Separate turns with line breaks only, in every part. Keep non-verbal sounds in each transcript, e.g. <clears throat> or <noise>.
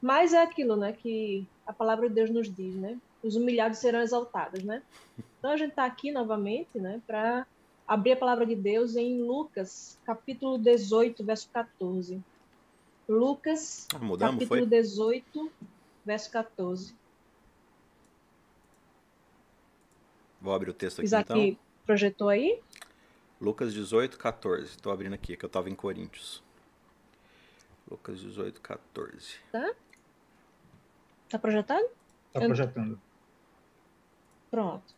Mas é aquilo, né, que a palavra de Deus nos diz, né? Os humilhados serão exaltados, né? Então a gente está aqui novamente, né, para abrir a palavra de Deus em Lucas, capítulo 18, verso 14. Lucas, ah, mudamos, capítulo foi? 18, verso 14.
Vou abrir o texto aqui
Isaac
então.
projetou aí?
Lucas 18, 14. Estou abrindo aqui, que eu estava em Coríntios. Lucas 18, 14.
Tá? Tá projetado?
Tá projetando.
Pronto.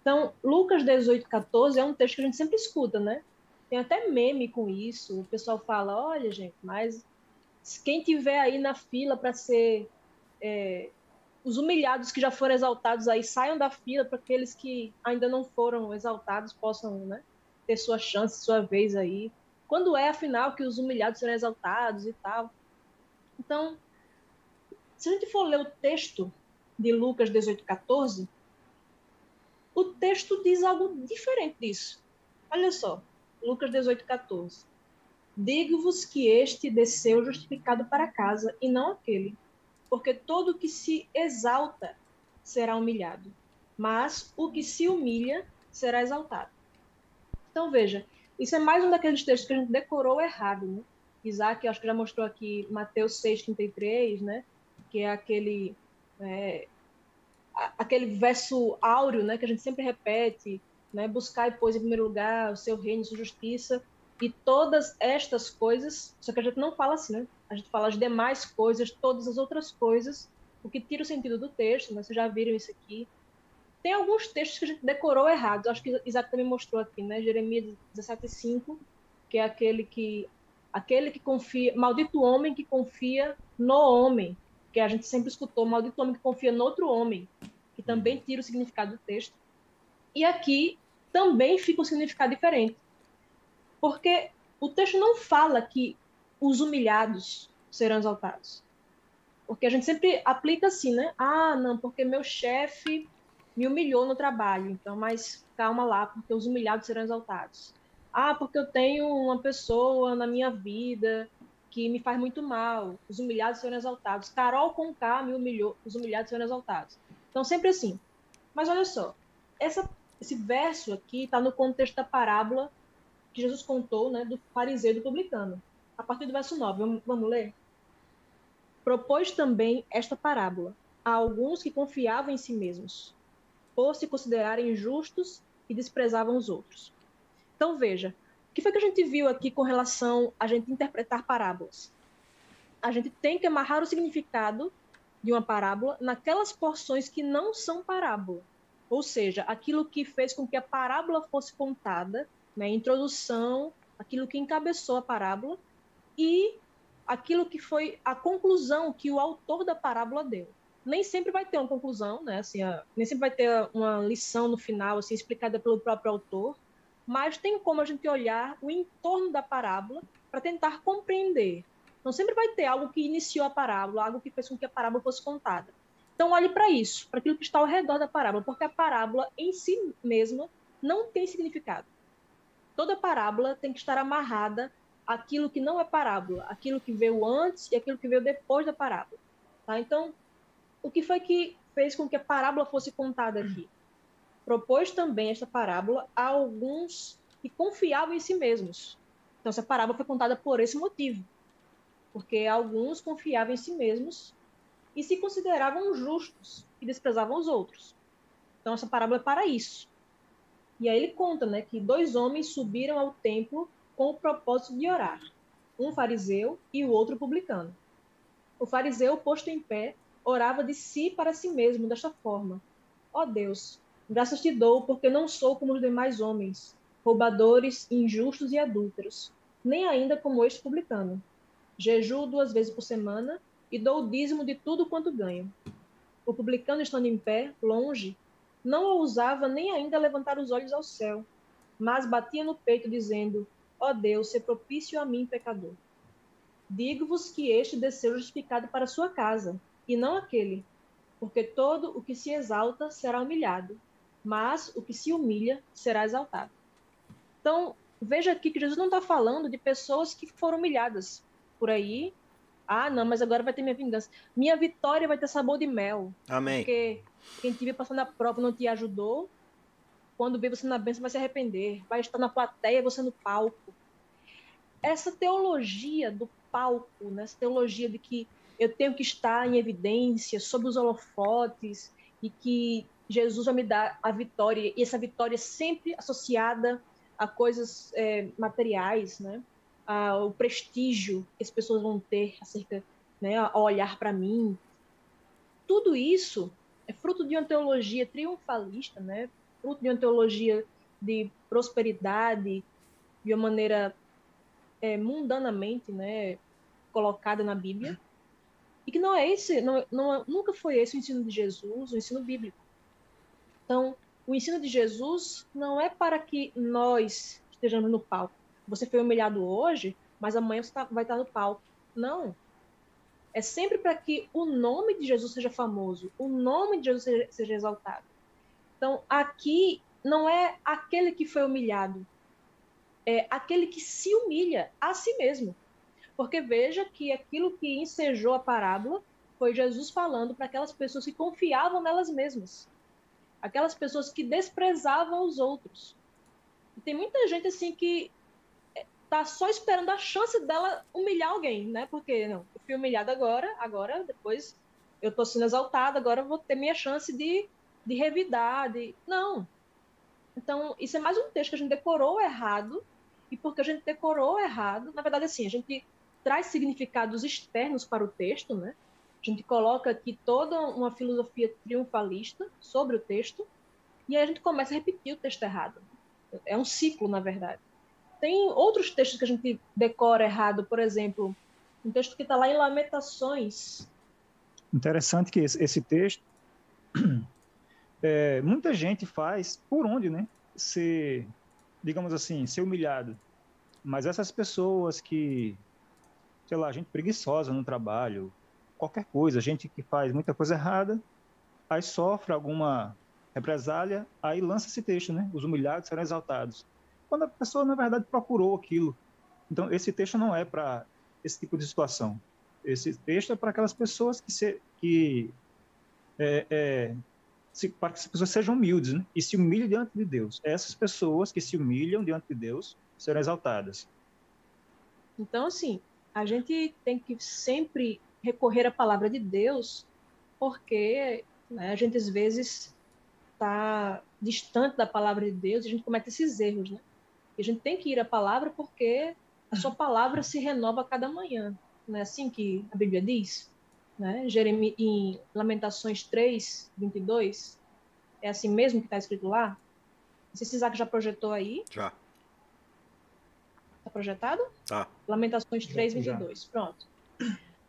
Então, Lucas 18, 14 é um texto que a gente sempre escuta, né? Tem até meme com isso. O pessoal fala: olha, gente, mas quem tiver aí na fila para ser. É, os humilhados que já foram exaltados aí saiam da fila para aqueles que ainda não foram exaltados possam né, ter sua chance, sua vez aí. Quando é, afinal, que os humilhados serão exaltados e tal. Então, se a gente for ler o texto de Lucas 18, 14, o texto diz algo diferente disso. Olha só, Lucas 18, 14. Digo-vos que este desceu justificado para casa e não aquele, porque todo que se exalta será humilhado, mas o que se humilha será exaltado. Então veja, isso é mais um daqueles textos que a gente decorou errado, né? Isaac, acho que já mostrou aqui Mateus 6,33, né? Que é aquele, é, aquele verso áureo, né? Que a gente sempre repete, né? Buscar e pois em primeiro lugar o seu reino, sua justiça, e todas estas coisas, só que a gente não fala assim, né? A gente fala as demais coisas, todas as outras coisas, o que tira o sentido do texto, né? Vocês já viram isso aqui. Tem alguns textos que a gente decorou errados, acho que Isaac também mostrou aqui, né? Jeremias 17,5, que é aquele que aquele que confia, maldito homem que confia no homem, que a gente sempre escutou, maldito homem que confia no outro homem, que também tira o significado do texto. E aqui também fica um significado diferente. Porque o texto não fala que os humilhados serão exaltados. Porque a gente sempre aplica assim, né? Ah, não, porque meu chefe me humilhou no trabalho, então, mas calma lá, porque os humilhados serão exaltados. Ah, porque eu tenho uma pessoa na minha vida que me faz muito mal, os humilhados serão exaltados. Carol com K me humilhou, os humilhados serão exaltados. Então, sempre assim. Mas olha só, essa, esse verso aqui está no contexto da parábola que Jesus contou né, do fariseu e do publicano. A partir do verso 9, vamos, vamos ler? Propôs também esta parábola a alguns que confiavam em si mesmos, por se considerarem justos e desprezavam os outros. Então, veja, que foi que a gente viu aqui com relação a gente interpretar parábolas? A gente tem que amarrar o significado de uma parábola naquelas porções que não são parábola. Ou seja, aquilo que fez com que a parábola fosse contada né, introdução, aquilo que encabeçou a parábola e aquilo que foi a conclusão que o autor da parábola deu. Nem sempre vai ter uma conclusão, né? Assim, a, nem sempre vai ter uma lição no final, assim, explicada pelo próprio autor, mas tem como a gente olhar o entorno da parábola para tentar compreender. Não sempre vai ter algo que iniciou a parábola, algo que fez com que a parábola fosse contada. Então olhe para isso, para aquilo que está ao redor da parábola, porque a parábola em si mesma não tem significado toda parábola tem que estar amarrada àquilo que não é parábola, aquilo que veio antes e aquilo que veio depois da parábola. Tá? Então, o que foi que fez com que a parábola fosse contada aqui? Propôs também esta parábola a alguns que confiavam em si mesmos. Então, essa parábola foi contada por esse motivo. Porque alguns confiavam em si mesmos e se consideravam justos e desprezavam os outros. Então, essa parábola é para isso. E aí ele conta né, que dois homens subiram ao templo com o propósito de orar, um fariseu e o outro publicano. O fariseu, posto em pé, orava de si para si mesmo desta forma: Ó oh Deus, graças te dou porque não sou como os demais homens, roubadores, injustos e adúlteros, nem ainda como este publicano. Jejuo duas vezes por semana e dou o dízimo de tudo quanto ganho. O publicano, estando em pé, longe, não ousava nem ainda levantar os olhos ao céu, mas batia no peito, dizendo: Ó oh Deus, se propício a mim, pecador. Digo-vos que este desceu justificado para sua casa, e não aquele, porque todo o que se exalta será humilhado, mas o que se humilha será exaltado. Então, veja aqui que Jesus não está falando de pessoas que foram humilhadas por aí Ah, não, mas agora vai ter minha vingança. Minha vitória vai ter sabor de mel.
Amém.
Porque quem estiver passando a prova não te ajudou, quando vê você na bênção vai se arrepender. Vai estar na plateia, você no palco. Essa teologia do palco, né? essa teologia de que eu tenho que estar em evidência, sob os holofotes, e que Jesus vai me dar a vitória, e essa vitória é sempre associada a coisas é, materiais, né? o prestígio que as pessoas vão ter acerca, né, olhar para mim. Tudo isso é fruto de uma teologia triunfalista, né? Fruto de uma teologia de prosperidade de uma maneira é, mundanamente, né, colocada na Bíblia, e que não é esse, não, não, nunca foi esse o ensino de Jesus, o ensino bíblico. Então, o ensino de Jesus não é para que nós estejamos no palco. Você foi humilhado hoje, mas amanhã você tá, vai estar no palco. Não. É sempre para que o nome de Jesus seja famoso, o nome de Jesus seja, seja exaltado. Então, aqui não é aquele que foi humilhado, é aquele que se humilha a si mesmo. Porque veja que aquilo que ensejou a parábola foi Jesus falando para aquelas pessoas que confiavam nelas mesmas. Aquelas pessoas que desprezavam os outros. E tem muita gente assim que tá só esperando a chance dela humilhar alguém, né? Porque não, eu fui humilhada agora, agora depois eu tô sendo exaltada, agora eu vou ter minha chance de, de revidar, de... Não. Então, isso é mais um texto que a gente decorou errado, e porque a gente decorou errado, na verdade, assim, a gente traz significados externos para o texto, né? A gente coloca aqui toda uma filosofia triunfalista sobre o texto, e aí a gente começa a repetir o texto errado. É um ciclo, na verdade. Tem outros textos que a gente decora errado, por exemplo, um texto que está lá em Lamentações.
Interessante que esse, texto, <clears throat> é, muita gente faz por onde, né? Ser, digamos assim, ser humilhado. Mas essas pessoas que, sei lá, gente preguiçosa no trabalho, qualquer coisa, gente que faz muita coisa errada, aí sofre alguma represália, aí lança esse texto, né? Os humilhados serão exaltados quando a pessoa, na verdade, procurou aquilo. Então, esse texto não é para esse tipo de situação. Esse texto é para aquelas pessoas que, se, que é, é, se, para que as pessoas sejam humildes né? e se humilhem diante de Deus. Essas pessoas que se humilham diante de Deus serão exaltadas.
Então, assim, a gente tem que sempre recorrer à palavra de Deus, porque né, a gente às vezes está distante da palavra de Deus e a gente comete esses erros, né? E a gente tem que ir à palavra porque a sua palavra se renova a cada manhã. Não é assim que a Bíblia diz? Né? Jeremias, em Lamentações 3, 22, é assim mesmo que está escrito lá? Não sei se Isaac já projetou aí.
Já.
Está projetado?
Tá.
Lamentações 3, 22. Já. Pronto.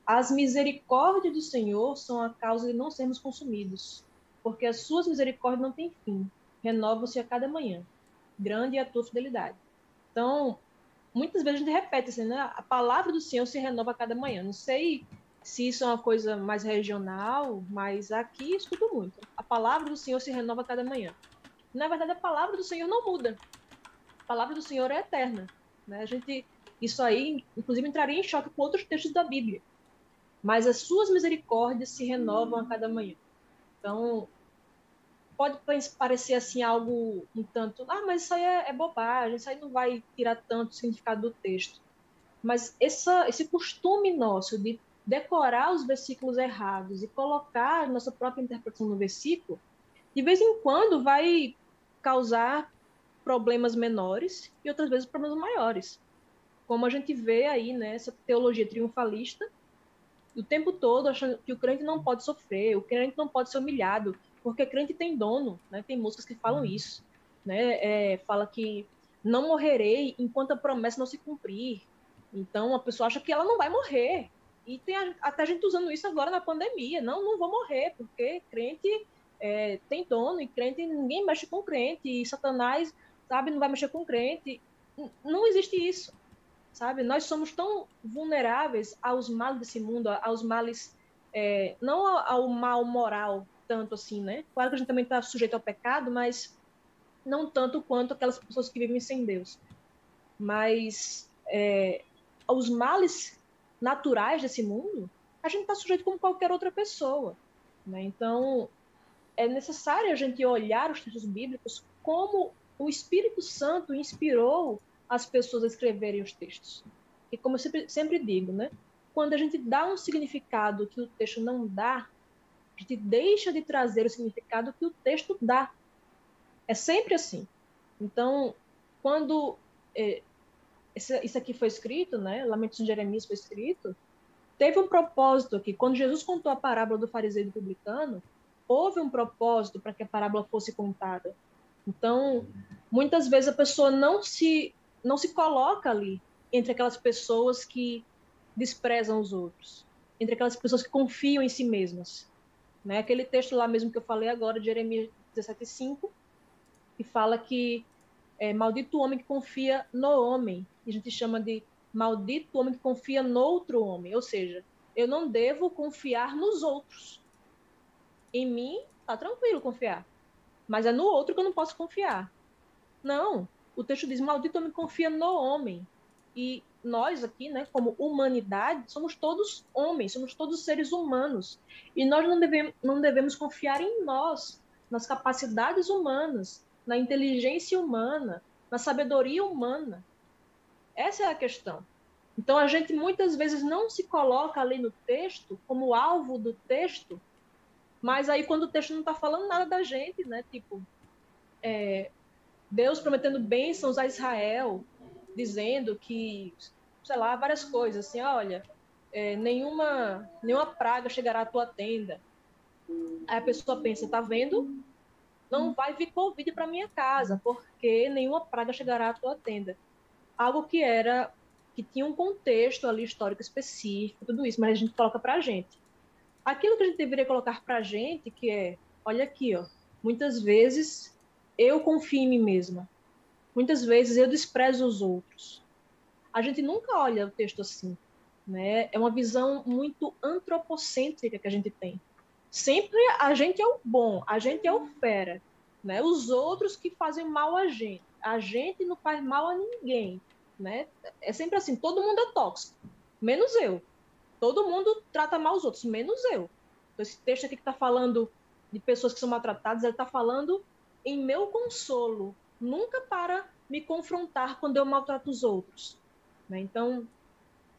As misericórdias do Senhor são a causa de não sermos consumidos, porque as suas misericórdias não têm fim, renovam-se a cada manhã grande é a tua fidelidade. Então, muitas vezes a gente repete assim, né? A palavra do Senhor se renova a cada manhã. Não sei se isso é uma coisa mais regional, mas aqui escuto muito. A palavra do Senhor se renova a cada manhã. Na verdade, a palavra do Senhor não muda. A palavra do Senhor é eterna. Né? A gente, isso aí, inclusive, entraria em choque com outros textos da Bíblia. Mas as suas misericórdias se renovam a cada manhã. Então, pode parecer assim algo um tanto, ah, mas isso aí é, é, bobagem, isso aí não vai tirar tanto significado do texto. Mas essa, esse costume nosso de decorar os versículos errados e colocar nossa própria interpretação no versículo, de vez em quando vai causar problemas menores e outras vezes problemas maiores. Como a gente vê aí nessa né, teologia triunfalista, o tempo todo achando que o crente não pode sofrer, o crente não pode ser humilhado, porque crente tem dono, né? Tem músicas que falam uhum. isso, né? É, fala que não morrerei enquanto a promessa não se cumprir. Então a pessoa acha que ela não vai morrer. E tem a, até gente usando isso agora na pandemia. Não, não vou morrer, porque crente é, tem dono e crente ninguém mexe com crente e Satanás, sabe, não vai mexer com crente. Não existe isso, sabe? Nós somos tão vulneráveis aos males desse mundo, aos males é, não ao mal moral tanto assim, né? Claro que a gente também está sujeito ao pecado, mas não tanto quanto aquelas pessoas que vivem sem Deus. Mas é, os males naturais desse mundo, a gente está sujeito como qualquer outra pessoa. Né? Então, é necessário a gente olhar os textos bíblicos como o Espírito Santo inspirou as pessoas a escreverem os textos. E como eu sempre, sempre digo, né? quando a gente dá um significado que o texto não dá, a gente deixa de trazer o significado que o texto dá. É sempre assim. Então, quando é, isso aqui foi escrito, né? Lamentos de Jeremias foi escrito, teve um propósito aqui. Quando Jesus contou a parábola do fariseu e do publicano, houve um propósito para que a parábola fosse contada. Então, muitas vezes a pessoa não se não se coloca ali entre aquelas pessoas que desprezam os outros, entre aquelas pessoas que confiam em si mesmas. Né? Aquele texto lá mesmo que eu falei agora, de Jeremias 17,5, que fala que é, maldito o homem que confia no homem. E a gente chama de maldito o homem que confia no outro homem. Ou seja, eu não devo confiar nos outros. Em mim, tá tranquilo confiar. Mas é no outro que eu não posso confiar. Não. O texto diz: maldito homem confia no homem. E nós aqui, né, como humanidade, somos todos homens, somos todos seres humanos. E nós não devemos, não devemos confiar em nós, nas capacidades humanas, na inteligência humana, na sabedoria humana. Essa é a questão. Então a gente muitas vezes não se coloca ali no texto como alvo do texto, mas aí quando o texto não está falando nada da gente, né? Tipo, é, Deus prometendo bênçãos a Israel, dizendo que, sei lá, várias coisas, assim, olha, é, nenhuma, nenhuma praga chegará à tua tenda. Aí a pessoa pensa, tá vendo? não vai vir Covid para minha casa, porque nenhuma praga chegará à tua tenda. Algo que era que tinha um contexto ali histórico específico, tudo isso, mas a gente coloca para a gente. Aquilo que a gente deveria colocar para a gente, que é, olha aqui, ó, muitas vezes eu confio em mim mesma, muitas vezes eu desprezo os outros. A gente nunca olha o texto assim, né? É uma visão muito antropocêntrica que a gente tem sempre a gente é o bom, a gente é o fera, né? Os outros que fazem mal a gente, a gente não faz mal a ninguém, né? É sempre assim, todo mundo é tóxico, menos eu. Todo mundo trata mal os outros, menos eu. Então, esse texto aqui que está falando de pessoas que são maltratadas, ele está falando em meu consolo, nunca para me confrontar quando eu maltrato os outros. Né? Então,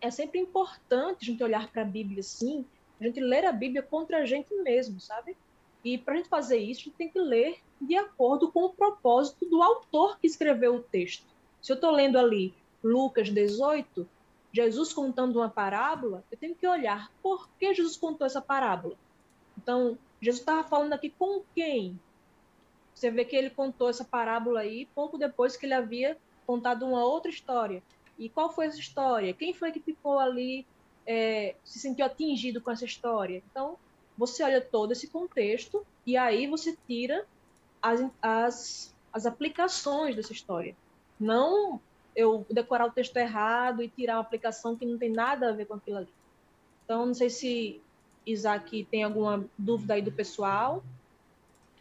é sempre importante a gente olhar para a Bíblia assim a gente ler a Bíblia contra a gente mesmo, sabe? E para a gente fazer isso, a gente tem que ler de acordo com o propósito do autor que escreveu o texto. Se eu estou lendo ali Lucas 18, Jesus contando uma parábola, eu tenho que olhar por que Jesus contou essa parábola. Então, Jesus estava falando aqui com quem? Você vê que ele contou essa parábola aí pouco depois que ele havia contado uma outra história. E qual foi essa história? Quem foi que ficou ali é, se sentiu atingido com essa história. Então, você olha todo esse contexto e aí você tira as, as, as aplicações dessa história. Não eu decorar o texto errado e tirar uma aplicação que não tem nada a ver com aquilo ali. Então, não sei se Isaac tem alguma dúvida aí do pessoal,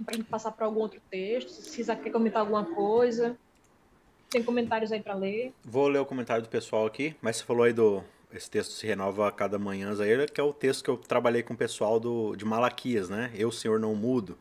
para a gente passar para algum outro texto, se Isaac quer comentar alguma coisa. Tem comentários aí para ler?
Vou ler o comentário do pessoal aqui, mas você falou aí do, esse texto se renova a cada manhã, aí, que é o texto que eu trabalhei com o pessoal do, de Malaquias, né? Eu, Senhor, não mudo.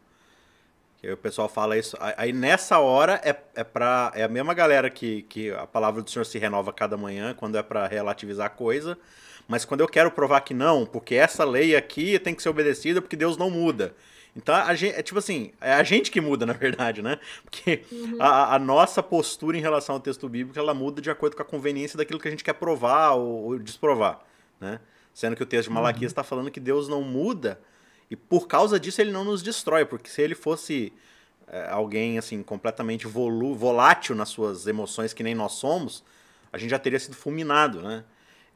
Que o pessoal fala isso. Aí nessa hora é, é, pra, é a mesma galera que, que a palavra do Senhor se renova a cada manhã, quando é para relativizar a coisa. Mas quando eu quero provar que não, porque essa lei aqui tem que ser obedecida porque Deus não muda. Então, a gente, é tipo assim, é a gente que muda, <laughs> na verdade, né? Porque uhum. a, a, nossa postura em relação ao texto bíblico, ela muda de acordo com a conveniência daquilo que a gente quer provar ou, ou desprovar, né? Sendo que o texto de Malaquias está uhum. falando que Deus não muda e por causa disso ele não nos destrói, porque se ele fosse é, alguém, assim, completamente volu volátil nas suas emoções, que nem nós somos, a gente já teria sido fulminado, né?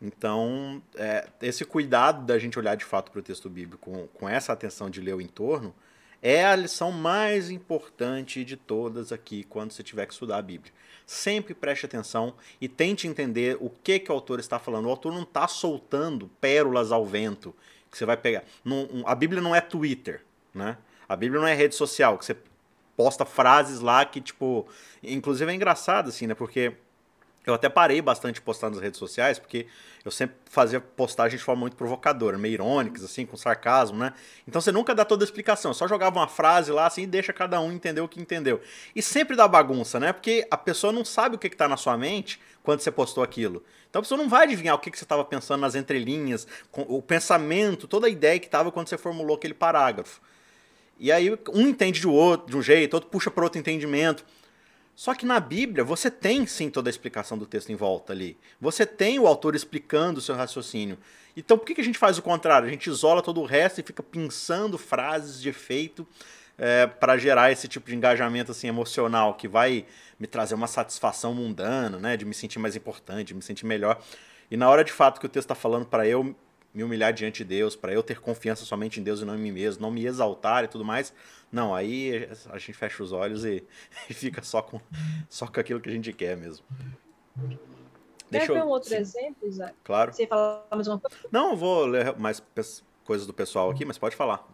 Então, é, esse cuidado da gente olhar de fato para o texto bíblico com, com essa atenção de ler o entorno é a lição mais importante de todas aqui quando você tiver que estudar a Bíblia. Sempre preste atenção e tente entender o que, que o autor está falando. O autor não está soltando pérolas ao vento que você vai pegar. Não, a Bíblia não é Twitter, né? A Bíblia não é rede social, que você posta frases lá que, tipo. Inclusive é engraçado, assim, né? Porque Eu até parei bastante de postar nas redes sociais, porque eu sempre fazia postagem de forma muito provocadora, meio irônicas, assim, com sarcasmo, né? Então você nunca dá toda a explicação, só jogava uma frase lá, assim, e deixa cada um entender o que entendeu. E sempre dá bagunça, né? Porque a pessoa não sabe o que, está na sua mente quando você postou aquilo. Então a pessoa não vai adivinhar o que, que você estava pensando nas entrelinhas, o pensamento, toda a ideia que estava quando você formulou aquele parágrafo. E aí um entende de, outro, de um jeito, outro puxa para outro entendimento. Só que na Bíblia você tem sim toda a explicação do texto em volta ali. Você tem o autor explicando o seu raciocínio. Então por que, a gente faz o contrário? A gente isola todo o resto e fica pensando frases de efeito é, para gerar esse tipo de engajamento assim emocional que vai me trazer uma satisfação mundana, né, de me sentir mais importante, de me sentir melhor. E na hora de fato que o texto está falando para eu me humilhar diante de Deus, para eu ter confiança somente em Deus e não em mim mesmo, não me exaltar e tudo mais. Não, aí a gente fecha os olhos e, <laughs> e fica só com, só com aquilo que a gente quer mesmo.
Deixa eu... um outro Sim. exemplo, Isaac?
Claro.
Você falar mais uma coisa?
Não, eu vou ler mais coisas do pessoal aqui, mas pode falar.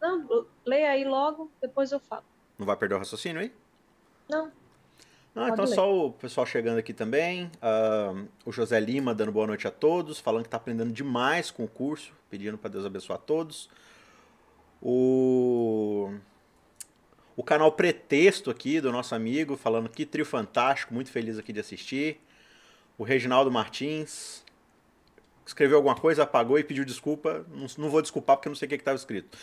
Não, leia aí logo, depois eu falo.
Não vai perder o raciocínio aí?
Não.
Ah, então ler. só o pessoal chegando aqui também. Uh, o José Lima dando boa noite a todos, falando que está aprendendo demais com o curso, pedindo para Deus abençoar a todos. O, o canal Pretexto aqui do nosso amigo, falando que trio fantástico, muito feliz aqui de assistir. O Reginaldo Martins escreveu alguma coisa, apagou e pediu desculpa. Não, não vou desculpar porque não sei o que estava escrito.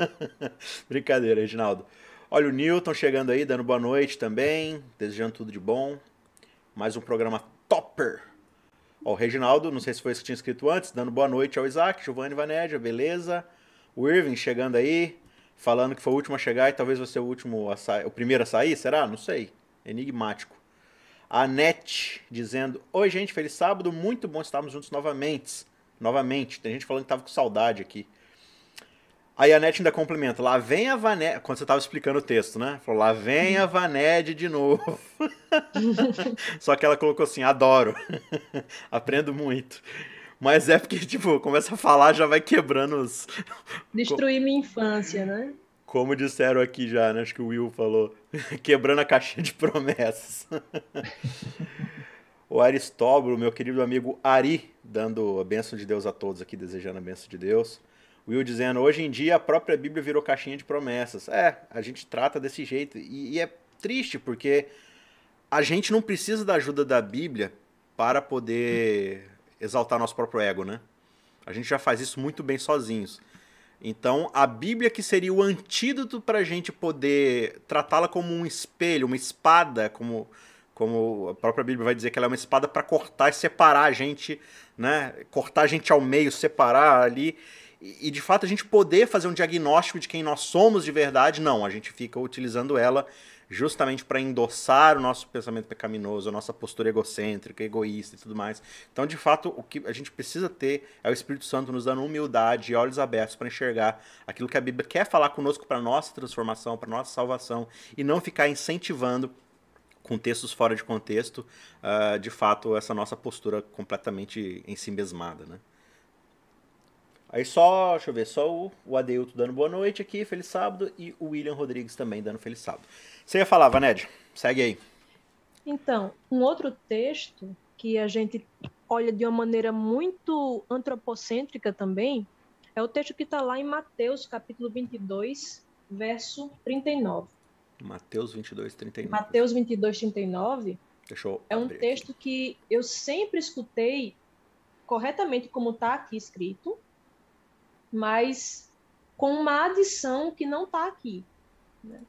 <laughs> Brincadeira, Reginaldo. Olha o Newton chegando aí, dando boa noite também, desejando tudo de bom. Mais um programa topper. Ó, o Reginaldo, não sei se foi isso que tinha escrito antes, dando boa noite ao Isaac, Giovanni Vanédia, beleza. O Irving chegando aí, falando que foi o último a chegar e talvez você o último a sair, o primeiro a sair, será? Não sei. Enigmático. A Net dizendo: Oi, gente, feliz sábado, muito bom estarmos juntos novamente. Novamente. Tem gente falando que tava com saudade aqui. Aí a Net ainda complementa, lá vem a Vaned, quando você estava explicando o texto, né? Falou, lá vem a Vaned de novo. <laughs> Só que ela colocou assim, adoro. <laughs> Aprendo muito. Mas é porque, tipo, começa a falar, já vai quebrando os... <laughs>
Destruir minha infância, né?
Como disseram aqui já, né? Acho que o Will falou. Quebrando a caixinha de promessas. o Aristóbulo, meu querido amigo Ari, dando a bênção de Deus a todos aqui, desejando a bênção de Deus. Will dizendo, hoje em dia a própria Bíblia virou caixinha de promessas. É, a gente trata desse jeito. E, e é triste, porque a gente não precisa da ajuda da Bíblia para poder exaltar nosso próprio ego, né? A gente já faz isso muito bem sozinhos. Então, a Bíblia que seria o antídoto para a gente poder tratá-la como um espelho, uma espada, como, como a própria Bíblia vai dizer que ela é uma espada para cortar e separar a gente, né? Cortar a gente ao meio, separar ali e, de fato a gente poder fazer um diagnóstico de quem nós somos de verdade, não, a gente fica utilizando ela justamente para endossar o nosso pensamento pecaminoso, a nossa postura egocêntrica, egoísta e tudo mais. Então, de fato, o que a gente precisa ter é o Espírito Santo nos dando humildade e olhos abertos para enxergar aquilo que a Bíblia quer falar conosco para nossa transformação, para nossa salvação e não ficar incentivando com textos fora de contexto, uh, de fato, essa nossa postura completamente em si mesmada, né? Aí só, deixa eu ver, só o, o Adeilto dando boa noite aqui, feliz sábado, e o William Rodrigues também dando feliz sábado. Você ia falar, Vaned? Segue aí.
Então, um outro texto que a gente olha de uma maneira muito antropocêntrica também, é o texto que está lá em Mateus, capítulo 22, verso 39.
Mateus 22, 39.
Mateus 22, 39.
Deixa eu
é um texto
aqui.
que eu sempre escutei corretamente como está aqui escrito, mas com uma adição que não está aqui. Né?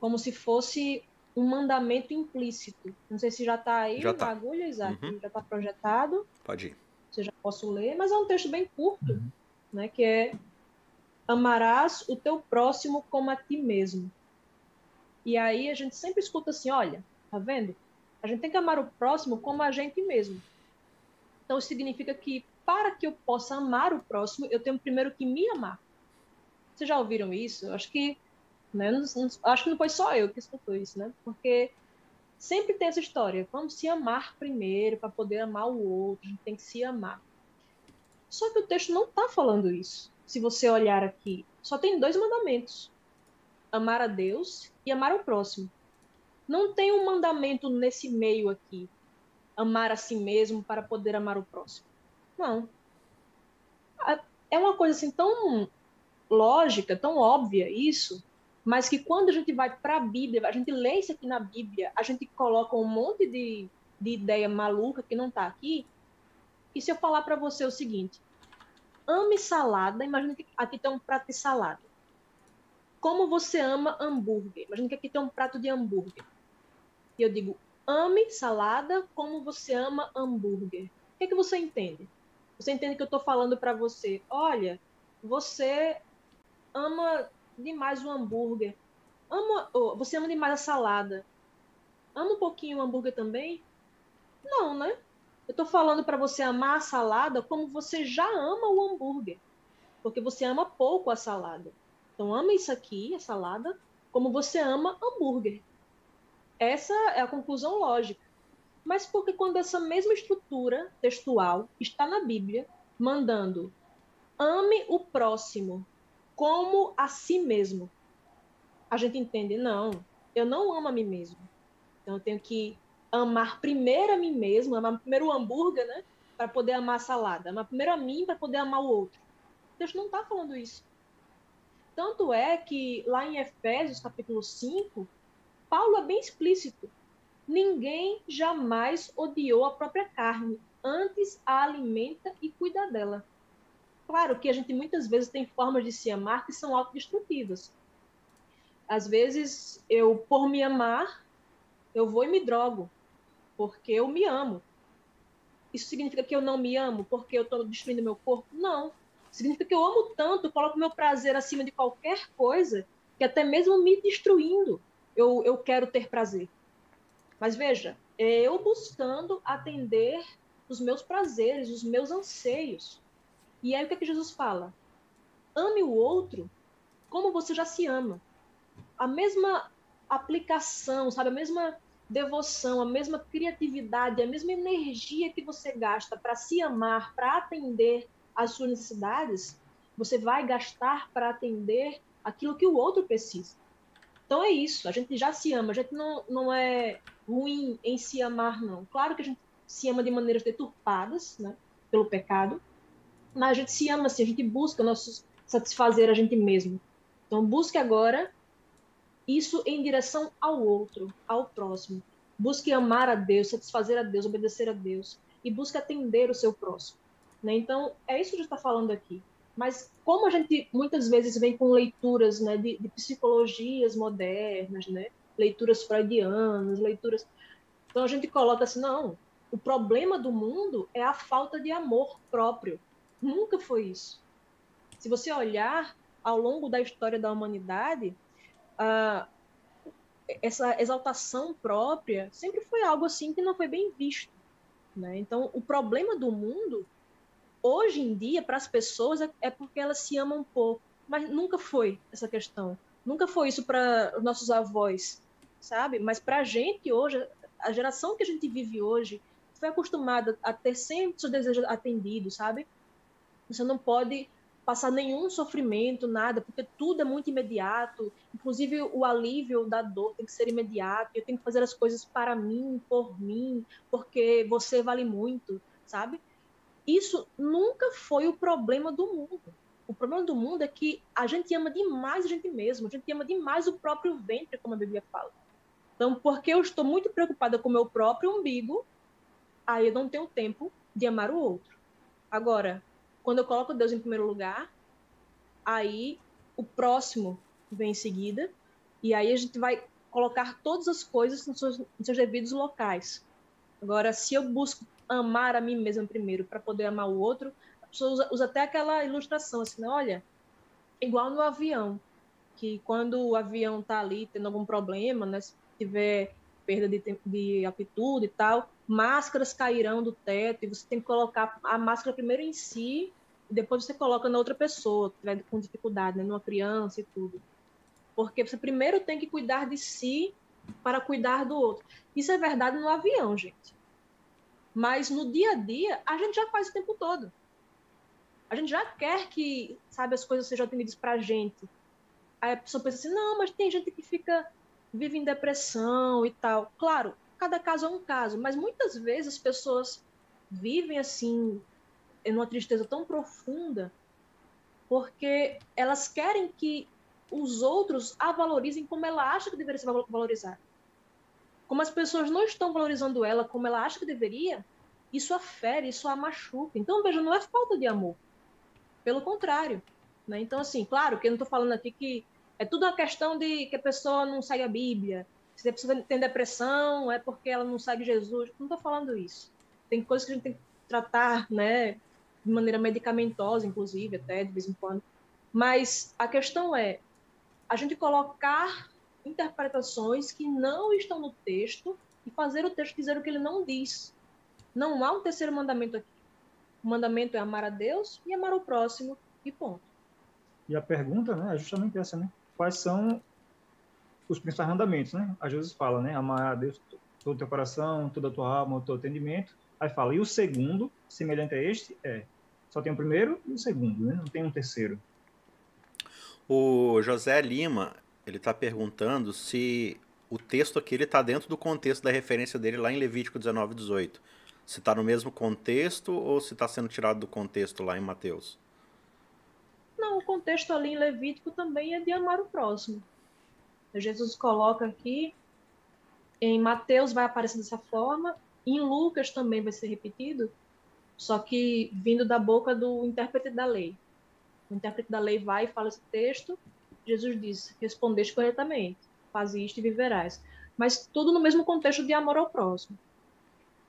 Como se fosse um mandamento implícito. Não sei se já está aí
já tá.
agulha, Isaac.
Uhum.
Já está projetado.
Pode ir.
Você já posso ler, mas é um texto bem curto, uhum. né? que é amarás o teu próximo como a ti mesmo. E aí a gente sempre escuta assim, olha, tá vendo? A gente tem que amar o próximo como a gente mesmo. Então significa que para que eu possa amar o próximo, eu tenho primeiro que me amar. Vocês já ouviram isso? Acho que, né, não, não, acho que não foi só eu que escutou isso, né? Porque sempre tem essa história, vamos se amar primeiro para poder amar o outro, a gente tem que se amar. Só que o texto não está falando isso. Se você olhar aqui, só tem dois mandamentos: amar a Deus e amar o próximo. Não tem um mandamento nesse meio aqui. Amar a si mesmo para poder amar o próximo. Não. É uma coisa assim tão lógica, tão óbvia isso, mas que quando a gente vai para a Bíblia, a gente lê isso aqui na Bíblia, a gente coloca um monte de, de ideia maluca que não está aqui. E se eu falar para você o seguinte: ame salada, imagina que aqui tem um prato de salada. Como você ama hambúrguer? Imagina que aqui tem um prato de hambúrguer. E eu digo, ame salada como você ama hambúrguer. O que, é que você entende? Você entende que eu estou falando para você, olha, você ama demais o hambúrguer. Ama, oh, você ama demais a salada. Ama um pouquinho o hambúrguer também? Não, né? Eu estou falando para você amar a salada como você já ama o hambúrguer. Porque você ama pouco a salada. Então, ama isso aqui, a salada, como você ama hambúrguer. Essa é a conclusão lógica. Mas porque quando essa mesma estrutura textual está na Bíblia, mandando ame o próximo como a si mesmo, a gente entende, não, eu não amo a mim mesmo. Então eu tenho que amar primeiro a mim mesmo, amar primeiro o hambúrguer, né? Para poder amar a salada. Amar primeiro a mim para poder amar o outro. Deus não está falando isso. Tanto é que lá em Efésios, capítulo 5, Paulo é bem explícito. Ninguém jamais odiou a própria carne, antes a alimenta e cuida dela. Claro que a gente muitas vezes tem formas de se amar que são autodestrutivas. Às vezes, eu, por me amar, eu vou e me drogo, porque eu me amo. Isso significa que eu não me amo porque eu estou destruindo meu corpo? Não. Significa que eu amo tanto, coloco meu prazer acima de qualquer coisa, que até mesmo me destruindo, eu, eu quero ter prazer. Mas veja, é eu buscando atender os meus prazeres, os meus anseios. E aí o que, é que Jesus fala? Ame o outro como você já se ama. A mesma aplicação, sabe? A mesma devoção, a mesma criatividade, a mesma energia que você gasta para se amar, para atender às suas necessidades, você vai gastar para atender aquilo que o outro precisa. Então é isso, a gente já se ama, a gente não, não é ruim em se amar, não. Claro que a gente se ama de maneiras deturpadas, né, pelo pecado, mas a gente se ama assim, a gente busca nossos, satisfazer a gente mesmo. Então busque agora isso em direção ao outro, ao próximo. Busque amar a Deus, satisfazer a Deus, obedecer a Deus e busque atender o seu próximo. Né? Então, é isso que a gente está falando aqui. Mas como a gente muitas vezes vem com leituras né, de, de psicologias modernas, né, leituras freudianas, leituras. Então a gente coloca assim, não, o problema do mundo é a falta de amor próprio. Nunca foi isso. Se você olhar ao longo da história da humanidade, essa exaltação própria sempre foi algo assim que não foi bem visto. Né? Então, o problema do mundo hoje em dia, para as pessoas, é, é porque elas se amam um pouco. Mas nunca foi essa questão. Nunca foi isso para os nossos avós, sabe? Mas para a gente hoje, a geração que a gente vive hoje, foi acostumada a ter sempre seus desejos atendidos, sabe? Você não pode passar nenhum sofrimento, nada, porque tudo é muito imediato. Inclusive o alívio da dor tem que ser imediato. Eu tenho que fazer as coisas para mim, por mim, porque você vale muito, sabe? Isso nunca foi o problema do mundo. O problema do mundo é que a gente ama demais a gente mesmo, a gente ama demais o próprio ventre, como a Bíblia fala. Então, porque eu estou muito preocupada com o meu próprio umbigo, aí eu não tenho tempo de amar o outro. Agora, quando eu coloco Deus em primeiro lugar, aí o próximo vem em seguida, e aí a gente vai colocar todas as coisas nos seus, nos seus devidos locais. Agora, se eu busco amar a mim mesma primeiro para poder amar o outro, a pessoa usa, usa, até aquela ilustração assim, né? olha, igual no avião, que quando o avião está ali tendo algum problema, né, se tiver perda de, de altitude e tal, máscaras cairão do teto e você tem que colocar a máscara primeiro em si e depois você coloca na outra pessoa tiver com dificuldade, né, numa criança e tudo. Porque você primeiro tem que cuidar de si para cuidar do outro. Isso é verdade no avião, gente. Mas no dia a dia, a gente já faz o tempo todo. A gente já quer que, sabe, as coisas sejam atendidas para a gente. Aí a pessoa pensa assim, não, mas tem gente que fica vive em depressão e tal. Claro, cada caso é um caso, mas muitas vezes as pessoas vivem assim, em uma tristeza tão profunda, porque elas querem que os outros a valorizem como ela acha que deveria ser valorizada. Como as pessoas não estão valorizando ela como ela acha que deveria, isso a fere, isso a machuca. Então, veja, não é falta de amor. Pelo contrário. Né? Então, assim, claro que eu não estou falando aqui que é tudo uma questão de que a pessoa não segue a Bíblia. Se a pessoa tem depressão, é porque ela não segue Jesus. Não estou falando isso. Tem coisas que a gente tem que tratar, né, de maneira medicamentosa, inclusive, até de vez em quando. Mas a questão é a gente colocar interpretações que não estão no texto e fazer o texto dizer o que ele não diz. Não há um terceiro mandamento aqui. O mandamento é amar a Deus e amar o próximo, e ponto.
E a pergunta né, é justamente essa, né? Quais são os principais mandamentos, né? Às vezes fala, né? Amar a Deus todo o teu coração, toda a tua alma, todo o teu entendimento. Aí fala, e o segundo, semelhante a este, é. Só tem o primeiro e o segundo, né? Não tem um terceiro.
O José Lima, ele está perguntando se o texto aqui está dentro do contexto da referência dele lá em Levítico 19, 18. Se está no mesmo contexto ou se está sendo tirado do contexto lá em Mateus?
Não, o contexto ali em Levítico também é de amar o próximo. Jesus coloca aqui, em Mateus vai aparecer dessa forma, em Lucas também vai ser repetido, só que vindo da boca do intérprete da lei. O intérprete da lei vai e fala esse texto, Jesus diz: respondeste corretamente, faz isto e viverás. Mas tudo no mesmo contexto de amor ao próximo.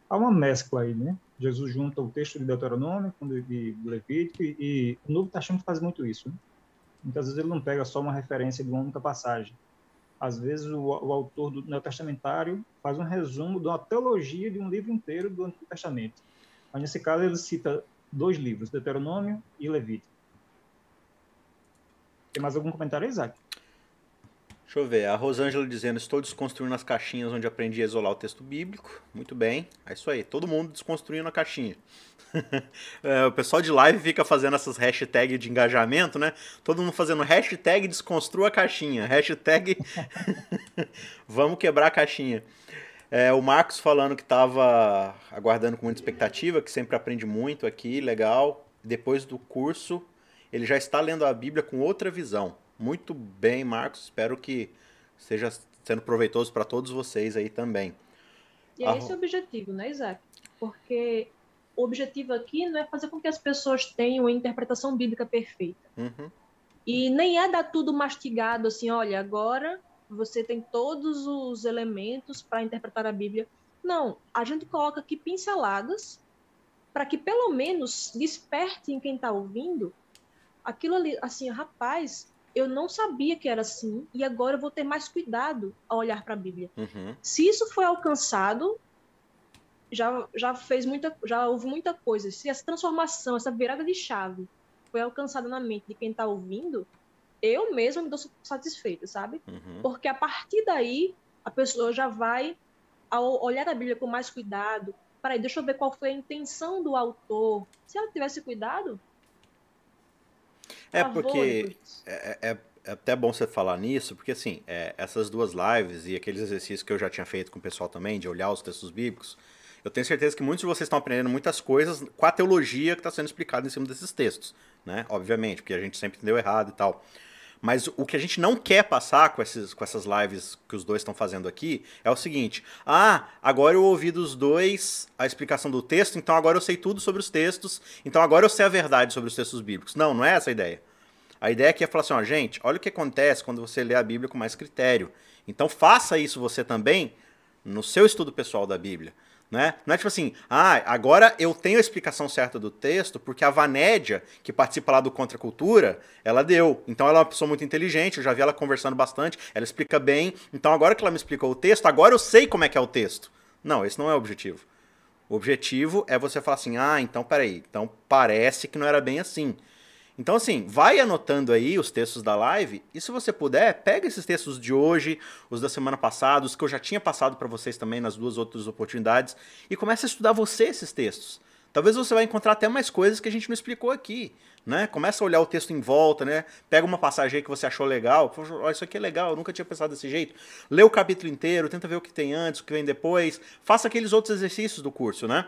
Há uma mescla aí, né? Jesus junta o texto de Deuteronômio com o de Levítico e, e o Novo Testamento faz muito isso. Né? Muitas vezes ele não pega só uma referência de uma única passagem. Às vezes o, o autor do Neotestamentário faz um resumo de uma teologia de um livro inteiro do Antigo Testamento. Mas nesse caso ele cita dois livros, Deuteronômio e Levítico. Tem mais algum comentário, Isaac?
Deixa eu ver. A Rosângela dizendo: Estou desconstruindo as caixinhas onde aprendi a isolar o texto bíblico. Muito bem. É isso aí. Todo mundo desconstruindo a caixinha. <laughs> é, o pessoal de live fica fazendo essas hashtags de engajamento, né? Todo mundo fazendo hashtag desconstrua a caixinha. Hashtag <laughs> vamos quebrar a caixinha. É, o Marcos falando que estava aguardando com muita expectativa, que sempre aprende muito aqui, legal. Depois do curso, ele já está lendo a Bíblia com outra visão. Muito bem, Marcos. Espero que seja sendo proveitoso para todos vocês aí também.
E é esse o objetivo, né, Isaac? Porque o objetivo aqui não é fazer com que as pessoas tenham uma interpretação bíblica perfeita.
Uhum.
E nem é dar tudo mastigado assim, olha, agora você tem todos os elementos para interpretar a Bíblia. Não, a gente coloca aqui pinceladas para que pelo menos desperte em quem está ouvindo aquilo ali, assim, rapaz, eu não sabia que era assim e agora eu vou ter mais cuidado ao olhar para a Bíblia.
Uhum.
Se isso foi alcançado, já, já fez muita, já houve muita coisa. Se essa transformação, essa virada de chave foi alcançada na mente de quem está ouvindo, eu mesma me dou satisfeita, sabe?
Uhum.
Porque a partir daí a pessoa já vai ao olhar a Bíblia com mais cuidado. Peraí, deixa eu ver qual foi a intenção do autor. Se ela tivesse cuidado,
é porque é, é, é, até bom você falar nisso, porque assim, é, essas duas lives e aqueles exercícios que eu já tinha feito com o pessoal também, de olhar os textos bíblicos, eu tenho certeza que muitos de vocês estão aprendendo muitas coisas com a teologia que está sendo explicada em cima desses textos, né? Obviamente, porque a gente sempre entendeu errado e tal. Mas o que a gente não quer passar com, esses, com essas lives que os dois estão fazendo aqui é o seguinte: ah, agora eu ouvi dos dois a explicação do texto, então agora eu sei tudo sobre os textos, então agora eu sei a verdade sobre os textos bíblicos. Não, não é essa a ideia. A ideia aqui é falar assim: ó, gente, olha o que acontece quando você lê a Bíblia com mais critério. Então faça isso você também no seu estudo pessoal da Bíblia. Né? Não é tipo assim, ah, agora eu tenho a explicação certa do texto, porque a Vanédia, que participa lá do Contra Cultura, ela deu. Então ela é uma pessoa muito inteligente, eu já vi ela conversando bastante, ela explica bem. Então agora que ela me explicou o texto, agora eu sei como é que é o texto. Não, esse não é o objetivo. O objetivo é você falar assim, ah, então peraí, então parece que não era bem assim. Então, assim, vai anotando aí os textos da live e, se você puder, pega esses textos de hoje, os da semana passada, os que eu já tinha passado para vocês também nas duas outras oportunidades e comece a estudar você esses textos. Talvez você vai encontrar até mais coisas que a gente não explicou aqui. né? Começa a olhar o texto em volta, né? Pega uma passagem aí que você achou legal, fala, isso aqui é legal, eu nunca tinha pensado desse jeito. Lê o capítulo inteiro, tenta ver o que tem antes, o que vem depois, faça aqueles outros exercícios do curso, né?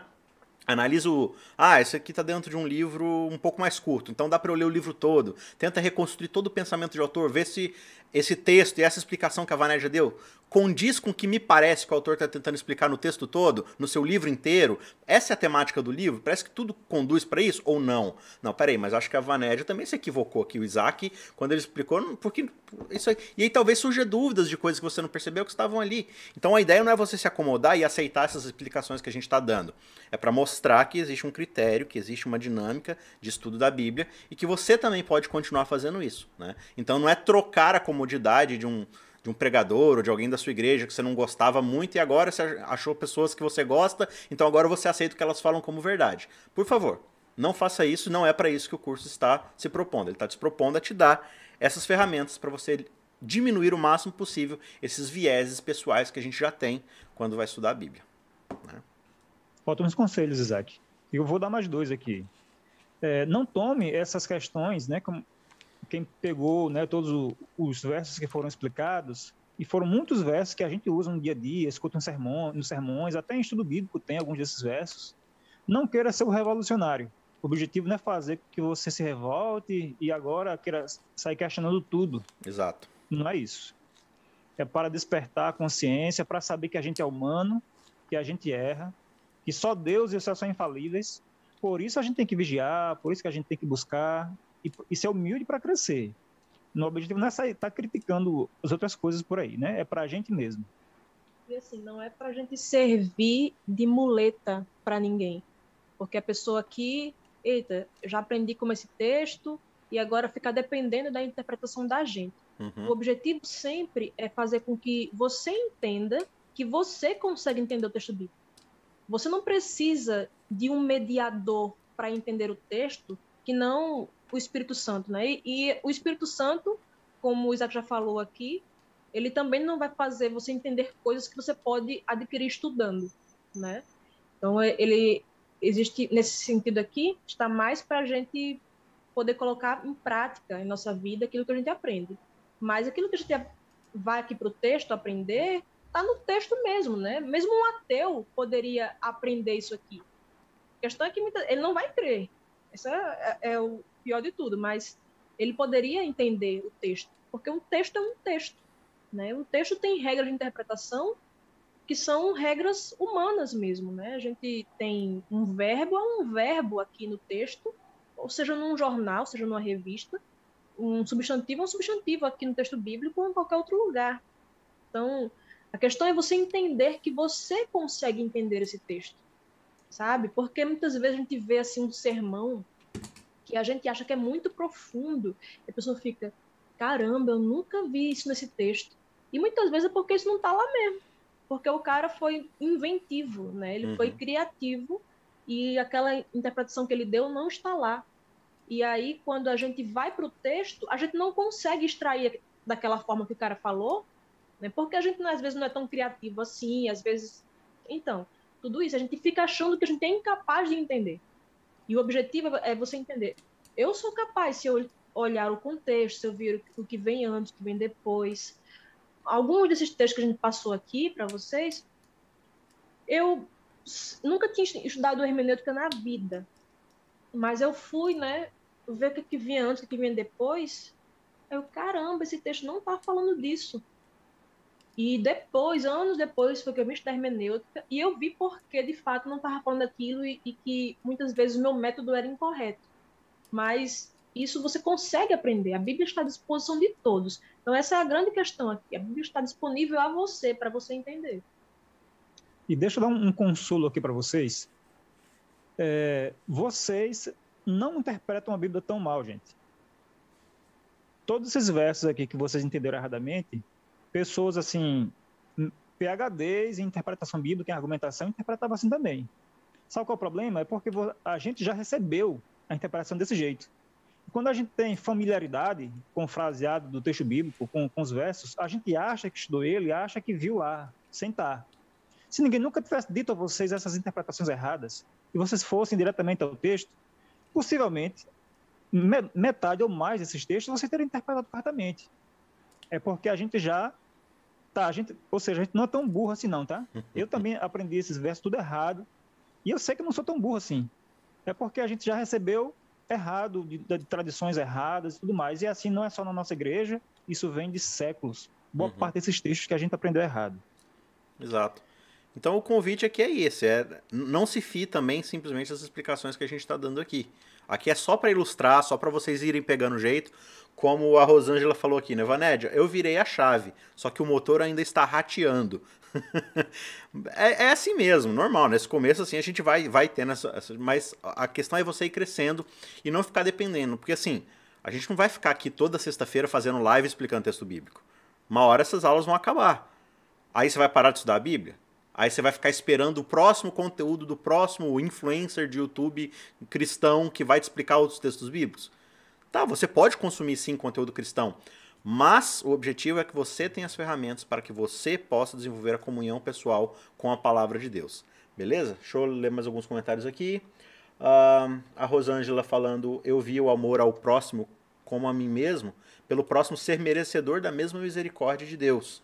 Analisa o. Ah, esse aqui está dentro de um livro um pouco mais curto, então dá para eu ler o livro todo. Tenta reconstruir todo o pensamento de autor, ver se esse texto e essa explicação que a Vanédia deu condiz com o que me parece que o autor está tentando explicar no texto todo, no seu livro inteiro? Essa é a temática do livro? Parece que tudo conduz para isso ou não? Não, peraí, mas acho que a Vanédia também se equivocou aqui, o Isaac, quando ele explicou, porque isso aí. E aí talvez surja dúvidas de coisas que você não percebeu que estavam ali. Então a ideia não é você se acomodar e aceitar essas explicações que a gente está dando. É para mostrar que existe um critério, que existe uma dinâmica de estudo da Bíblia e que você também pode continuar fazendo isso. Né? Então não é trocar a comodidade de um de um pregador ou de alguém da sua igreja que você não gostava muito e agora você achou pessoas que você gosta, então agora você aceita o que elas falam como verdade. Por favor, não faça isso, não é para isso que o curso está se propondo. Ele está se propondo a te dar essas ferramentas para você diminuir o máximo possível esses vieses pessoais que a gente já tem quando vai estudar a Bíblia. Né?
Faltam uns conselhos, Isaac. Eu vou dar mais dois aqui. É, não tome essas questões, né, como, quem pegou né, todos os versos que foram explicados, e foram muitos versos que a gente usa no dia a dia, escuta no sermão, nos sermões, até em estudo bíblico tem alguns desses versos. Não queira ser o revolucionário. O objetivo não é fazer que você se revolte e agora queira sair questionando tudo.
Exato.
Não é isso. É para despertar a consciência, para saber que a gente é humano, que a gente erra, que só Deus e os céus são infalíveis. Por isso a gente tem que vigiar, por isso que a gente tem que buscar, e, e ser humilde para crescer. No objetivo não é estar tá criticando as outras coisas por aí, né? É para a gente mesmo.
E assim, não é para a gente servir de muleta para ninguém. Porque a pessoa aqui, eita, já aprendi como esse texto e agora fica dependendo da interpretação da gente. Uhum. O objetivo sempre é fazer com que você entenda que você consegue entender o texto bíblico. Você não precisa de um mediador para entender o texto que não o Espírito Santo, né? E, e, o Espírito Santo, como o Isaac já falou aqui, ele também não vai fazer você entender coisas que você pode adquirir estudando, né? Então é, ele existe nesse sentido aqui está mais para a gente poder colocar em prática em nossa vida aquilo que a gente aprende. Mas aquilo que a gente vai aqui para o texto aprender está no texto mesmo, né? Mesmo um ateu poderia aprender isso aqui. A questão é que ele não vai crer. Isso é, é, é o pior de tudo, mas ele poderia entender o texto, porque um texto é um texto. Né? Um texto tem regras de interpretação que são regras humanas mesmo. Né? A gente tem um verbo é um verbo aqui no texto, ou seja, num jornal, seja numa revista, um substantivo é um substantivo aqui no texto bíblico ou em qualquer outro lugar. Então, a questão é você entender que você consegue entender esse texto, sabe? Porque muitas vezes a gente vê assim um sermão que a gente acha que é muito profundo, a pessoa fica, caramba, eu nunca vi isso nesse texto. E muitas vezes é porque isso não está lá mesmo. Porque o cara foi inventivo, né? Ele uhum. foi criativo e aquela interpretação que ele deu não está lá. E aí, quando a gente vai para o texto, a gente não consegue extrair daquela forma que o cara falou, né? Porque a gente, às vezes, não é tão criativo assim, às vezes... Então, tudo isso, a gente fica achando que a gente é incapaz de entender. E o objetivo é você entender. Eu sou capaz, se eu olhar o contexto, se eu ver o que vem antes, o que vem depois. Alguns desses textos que a gente passou aqui para vocês, eu nunca tinha estudado hermenêutica na vida. Mas eu fui, né, ver o que, que vinha antes, o que, que vinha depois. Eu, caramba, esse texto não está falando disso. E depois, anos depois, foi que eu vi estudar hermenêutica e eu vi porque, de fato, não estava falando aquilo e, e, que muitas vezes o meu método era incorreto. Mas isso você consegue aprender. A Bíblia está à disposição de todos. Então, essa é a grande questão aqui. A Bíblia está disponível a você, para você entender.
E deixa eu dar um, um consolo aqui para vocês. É, vocês não interpretam a Bíblia tão mal, gente. Todos esses versos aqui que vocês entenderam erradamente, pessoas assim, PHDs em interpretação bíblica, em argumentação, interpretavam assim também. Sabe qual é o problema? É porque a gente já recebeu a interpretação desse jeito. Quando a gente tem familiaridade com o fraseado do texto bíblico, com, com os versos, a gente acha que estudou ele, acha que viu lá, sentar. Se ninguém nunca tivesse dito a vocês essas interpretações erradas, e vocês fossem diretamente ao texto, possivelmente metade ou mais desses textos você teria interpretado corretamente. É porque a gente já tá, a gente, ou seja, a gente não é tão burro assim não, tá? Eu <laughs> também aprendi esses versos tudo errado. E eu sei que eu não sou tão burro assim. É porque a gente já recebeu errado, de, de tradições erradas e tudo mais. E assim não é só na nossa igreja, isso vem de séculos. Boa uhum. parte desses textos que a gente aprendeu errado.
Exato. Então o convite aqui é esse, é não se fie também simplesmente as explicações que a gente está dando aqui. Aqui é só para ilustrar, só para vocês irem pegando jeito, como a Rosângela falou aqui, né, Vanédia? Eu virei a chave, só que o motor ainda está rateando. <laughs> é, é, assim mesmo, normal. Nesse começo, assim, a gente vai, vai tendo essa, essa. Mas a questão é você ir crescendo e não ficar dependendo. Porque assim, a gente não vai ficar aqui toda sexta-feira fazendo live explicando texto bíblico. Uma hora essas aulas vão acabar. Aí você vai parar de estudar a Bíblia? Aí você vai ficar esperando o próximo conteúdo do próximo influencer de YouTube cristão que vai te explicar outros textos bíblicos? Tá, você pode consumir sim conteúdo cristão, mas o objetivo é que você tenha as ferramentas para que você possa desenvolver a comunhão pessoal com a palavra de Deus. Beleza? Deixa eu ler mais alguns comentários aqui. Uh, a Rosângela falando: Eu vi o amor ao próximo como a mim mesmo, pelo próximo ser merecedor da mesma misericórdia de Deus.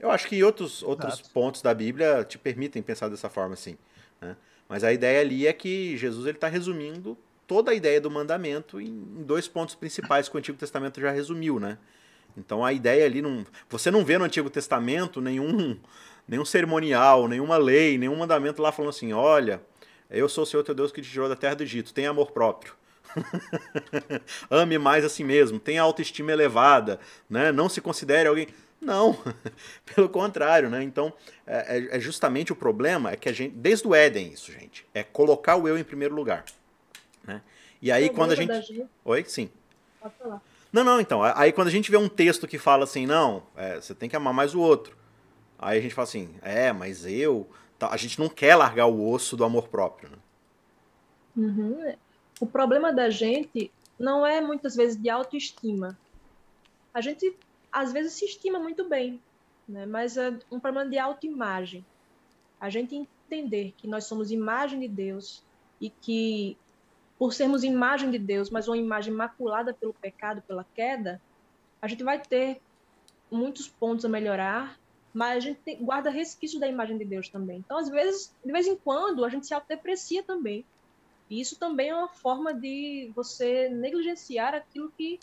Eu acho que outros, outros pontos da Bíblia te permitem pensar dessa forma, sim. Né? Mas a ideia ali é que Jesus está resumindo toda a ideia do mandamento em, dois pontos principais que o Antigo Testamento já resumiu, né? Então a ideia ali não, você não vê no Antigo Testamento nenhum nenhum cerimonial, nenhuma lei, nenhum mandamento lá falando assim, olha, eu sou o Senhor teu Deus que te tirou da terra do Egito, tenha amor próprio. <laughs> Ame mais a si mesmo, tenha autoestima elevada, né? Não se considere alguém. Não, <laughs> pelo contrário, né? Então, é, é, é justamente o problema é que a gente, desde o Éden, isso, gente, é colocar o eu em primeiro lugar. Né? E aí quando a gente... gente... Oi? Sim. Pode falar. Não, não, então. Aí quando a gente vê um texto que fala assim, não, é, você tem que amar mais o outro. Aí a gente fala assim, é, mas eu. A gente não quer largar o osso do amor próprio. Né?
Uhum. O problema da gente não é muitas vezes de autoestima. A gente às vezes se estima muito bem, né? mas é um problema de autoimagem. A gente entender que nós somos imagem de Deus e que por sermos imagem de Deus, mas uma imagem maculada pelo pecado, pela queda, a gente vai ter muitos pontos a melhorar, mas a gente guarda resquícios da imagem de Deus também. Então, às vezes, de vez em quando, a gente se autodeprecia também. E isso também é uma forma de você negligenciar aquilo que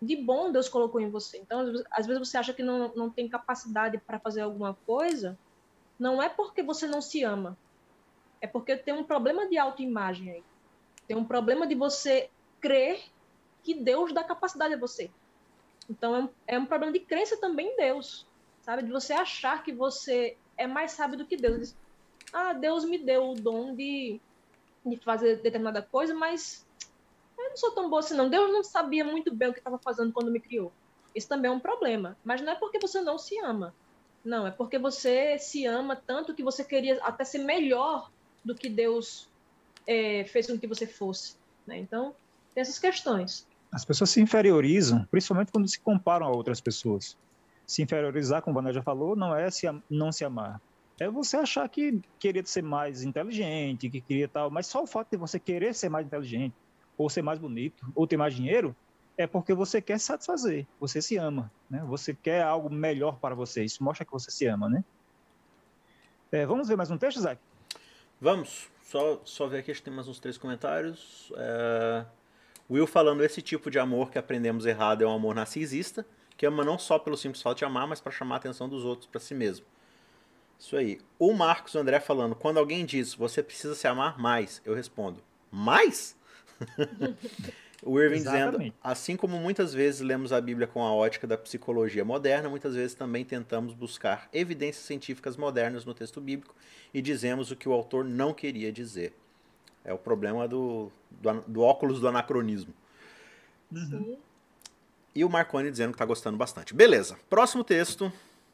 de bom Deus colocou em você. Então, às vezes você acha que não, não tem capacidade para fazer alguma coisa, não é porque você não se ama, é porque tem um problema de autoimagem aí. Tem um problema de você crer que Deus dá capacidade a você. Então é um, é um problema de crença também em Deus, sabe? De você achar que você é mais sábio do que Deus. Ah, Deus me deu o dom de, de fazer determinada coisa, mas eu não sou tão boa assim, não. Deus não sabia muito bem o que estava fazendo quando me criou. Isso também é um problema. Mas não é porque você não se ama. Não, é porque você se ama tanto que você queria até ser melhor do que Deus é, fez com que você fosse. Né? Então, tem essas questões.
As pessoas se inferiorizam, principalmente quando se comparam a outras pessoas. Se inferiorizar, como a Vané já falou, não é se, não se amar. É você achar que queria ser mais inteligente, que queria tal, mas só o fato de você querer ser mais inteligente, ou ser mais bonito, ou ter mais dinheiro, é porque você quer satisfazer, você se ama, né? Você quer algo melhor para você, isso mostra que você se ama, né? É, vamos ver mais um texto, Isaac?
Vamos. Só, só ver aqui, acho que tem mais uns três comentários. É... Will falando, esse tipo de amor que aprendemos errado é um amor narcisista, que ama não só pelo simples fato de amar, mas para chamar a atenção dos outros para si mesmo. Isso aí. O Marcos André falando, quando alguém diz, você precisa se amar mais, eu respondo, mais? <laughs> O Irving Exatamente. dizendo, assim como muitas vezes lemos a Bíblia com a ótica da psicologia moderna, muitas vezes também tentamos buscar evidências científicas modernas no texto bíblico e dizemos o que o autor não queria dizer. É o problema do, do, do óculos do anacronismo. Uhum. E o Marconi dizendo que está gostando bastante. Beleza, próximo texto,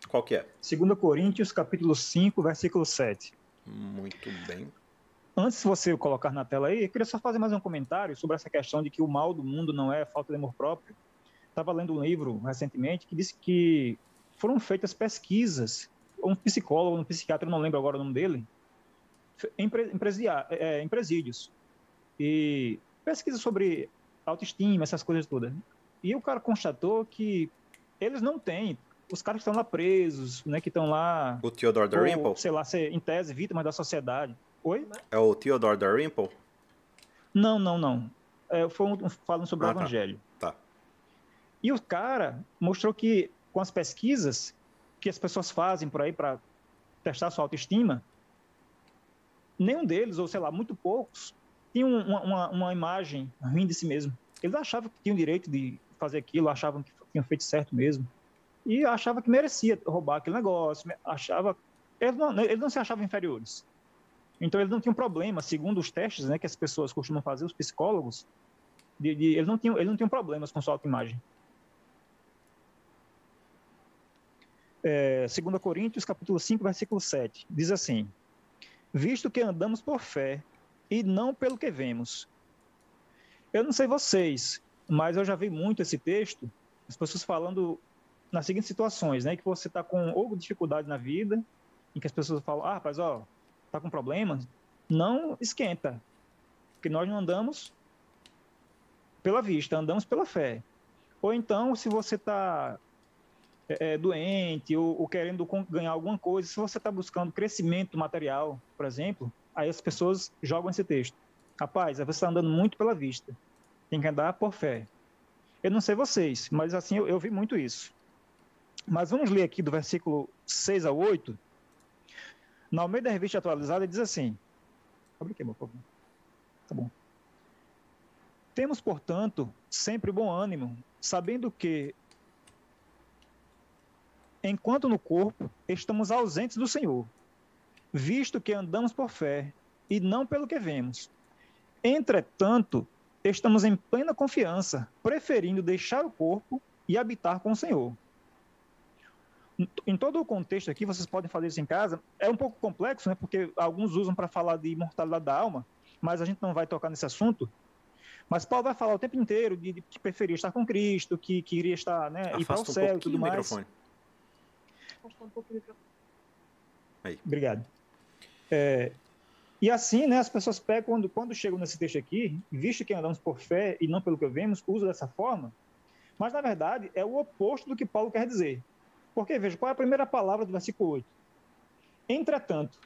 qual que é?
2 Coríntios, capítulo 5, versículo 7.
Muito bem.
Antes de você colocar na tela aí, eu queria só fazer mais um comentário sobre essa questão de que o mal do mundo não é falta de amor próprio. Estava lendo um livro recentemente que disse que foram feitas pesquisas, um psicólogo, um psiquiatra, não lembro agora o nome dele, em, é, em presídios. E pesquisa sobre autoestima, essas coisas todas. E o cara constatou que eles não têm. Os caras que estão lá presos, né, que estão lá.
O Theodore Dalrymple?
Sei lá, ser, em tese, vítimas da sociedade. Oi?
É o Theodore Dalrymple?
Não, não, não. É, foi um, falando sobre ah, o tá. Evangelho.
Tá. tá.
E o cara mostrou que, com as pesquisas que as pessoas fazem por aí para testar sua autoestima, nenhum deles, ou sei lá, muito poucos, tinham uma, uma, uma imagem ruim de si mesmo. Eles achavam que tinham direito de fazer aquilo, achavam que tinham feito certo mesmo. E achava que merecia roubar aquele negócio, achava... Eles não, eles não se achavam inferiores. Então eles não tinham problema, segundo os testes né, que as pessoas costumam fazer, os psicólogos, de, de, não tinham, eles não tinham problemas com sua autoimagem. É, 2 Coríntios, capítulo 5, versículo 7, diz assim, Visto que andamos por fé e não pelo que vemos. Eu não sei vocês, mas eu já vi muito esse texto, as pessoas falando nas seguintes situações, né, que você está com ou dificuldade na vida, em que as pessoas falam, ah, rapaz, ó, tá com problemas, não esquenta, porque nós não andamos pela vista, andamos pela fé. Ou então, se você está é, é, doente ou, ou, querendo ganhar alguma coisa, se você está buscando crescimento material, por exemplo, aí as pessoas jogam esse texto. Rapaz, você está andando muito pela vista, tem que andar por fé. Eu não sei vocês, mas assim eu, eu vi muito isso. Mas vamos ler aqui do versículo 6 a 8, na Almeida Revista Atualizada diz assim: Abre aqui, por favor. Tá bom. Temos, portanto, sempre bom ânimo, sabendo que, enquanto no corpo, estamos ausentes do Senhor, visto que andamos por fé e não pelo que vemos. Entretanto, estamos em plena confiança, preferindo deixar o corpo e habitar com o Senhor em todo o contexto aqui, vocês podem fazer isso em casa. É um pouco complexo, né? Porque alguns usam para falar de imortalidade da alma, mas a gente não vai tocar nesse assunto. Mas Paulo vai falar o tempo inteiro de, de que preferia estar com Cristo, que queria estar, né, ir para o céu um e tudo mais. Microfone. Afasta um pouco o microfone. Aí. Obrigado. É, e assim, né, as pessoas pegam, quando, quando chegam nesse texto aqui, visto que andamos por fé e não pelo que vemos, usam dessa forma, mas na verdade é o oposto do que Paulo quer dizer. Porque, veja, qual é a primeira palavra do versículo 8? Entretanto,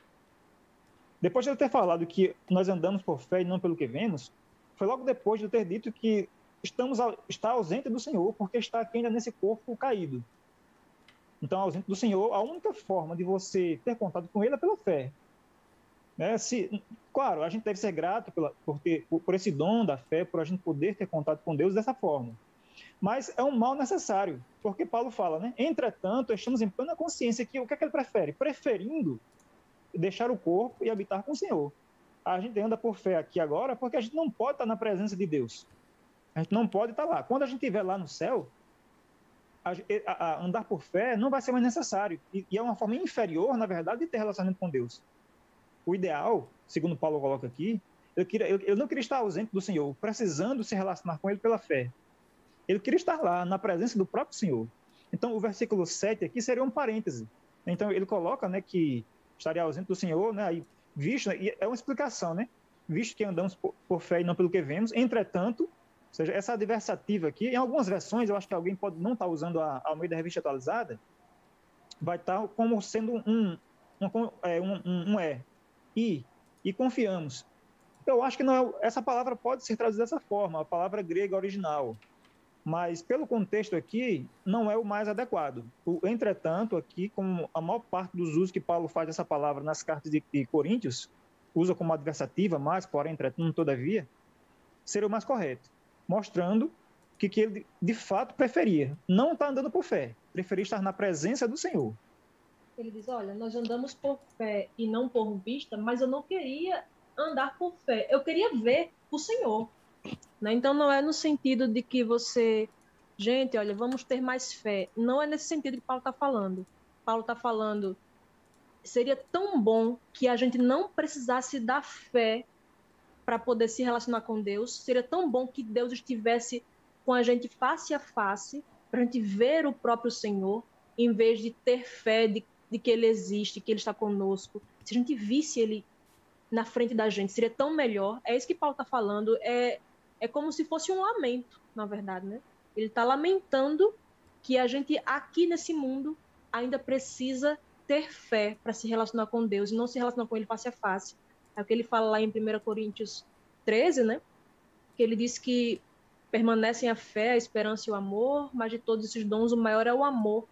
depois de eu ter falado que nós andamos por fé e não pelo que vemos, foi logo depois de eu ter dito que estamos está ausente do Senhor, porque está aqui ainda nesse corpo caído. Então, ausente do Senhor, a única forma de você ter contato com Ele é pela fé. Né? Se, claro, a gente deve ser grato pela, por, ter, por, por esse dom da fé, por a gente poder ter contato com Deus dessa forma mas é um mal necessário, porque Paulo fala, né? Entretanto, estamos em plena consciência que o que, é que ele prefere? Preferindo deixar o corpo e habitar com o Senhor. A gente anda por fé aqui agora porque a gente não pode estar na presença de Deus. A gente não pode estar lá. Quando a gente estiver lá no céu, a, a, a andar por fé não vai ser mais necessário. E, e, é uma forma inferior, na verdade, de ter relacionamento com Deus. O ideal, segundo Paulo coloca aqui, eu, queria, eu, eu não queria estar ausente do Senhor, precisando se relacionar com Ele pela fé. Ele queria estar lá, na presença do próprio Senhor. Então, o versículo 7 aqui seria um parêntese. Então, ele coloca né, que estaria ausente do Senhor, né, aí, visto, e é uma explicação, né? Visto que andamos por, por fé e não pelo que vemos, entretanto, ou seja, essa adversativa aqui, em algumas versões, eu acho que alguém pode não estar usando a, a meio da revista atualizada, vai estar como sendo um, um, é, um, um, um é. E, e confiamos. Eu acho que não é, essa palavra pode ser traduzida dessa forma, a palavra grega original mas pelo contexto aqui, não é o mais adequado. O, entretanto, aqui, como a maior parte dos usos que Paulo faz dessa palavra nas cartas de, de Coríntios, usa como adversativa, mas, porém, entretanto, todavia, seria o mais correto, mostrando que, que ele de fato preferia não estar tá andando por fé, preferia estar na presença do Senhor.
Ele diz: Olha, nós andamos por fé e não por vista, mas eu não queria andar por fé, eu queria ver o Senhor. Né? Então, não é no sentido de que você, gente, olha, vamos ter mais fé. Não é nesse sentido que Paulo está falando. Paulo está falando, seria tão bom que a gente não precisasse da fé para poder se relacionar com Deus. Seria tão bom que Deus estivesse com a gente face a face, para a gente ver o próprio Senhor, em vez de ter fé de, de que Ele existe, que Ele está conosco. Se a gente visse Ele na frente da gente, seria tão melhor. É isso que Paulo está falando. É é como se fosse um lamento, na verdade, né? Ele está lamentando que a gente aqui nesse mundo ainda precisa ter fé para se relacionar com Deus e não se relacionar com Ele face a face. É o que ele fala lá em 1 Coríntios 13, né? Que ele diz que permanecem a fé, a esperança e o amor, mas de todos esses dons o maior é o amor.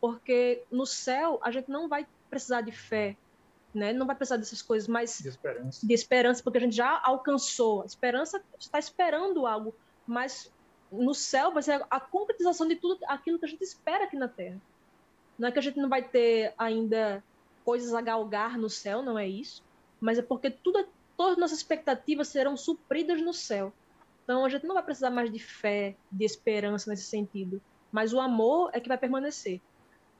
Porque no céu a gente não vai precisar de fé, né? Não vai precisar dessas coisas, mas
de esperança,
de esperança porque a gente já alcançou. A esperança está esperando algo, mas no céu vai ser a concretização de tudo aquilo que a gente espera aqui na Terra. Não é que a gente não vai ter ainda coisas a galgar no céu, não é isso, mas é porque tudo, todas as nossas expectativas serão supridas no céu. Então a gente não vai precisar mais de fé, de esperança nesse sentido, mas o amor é que vai permanecer.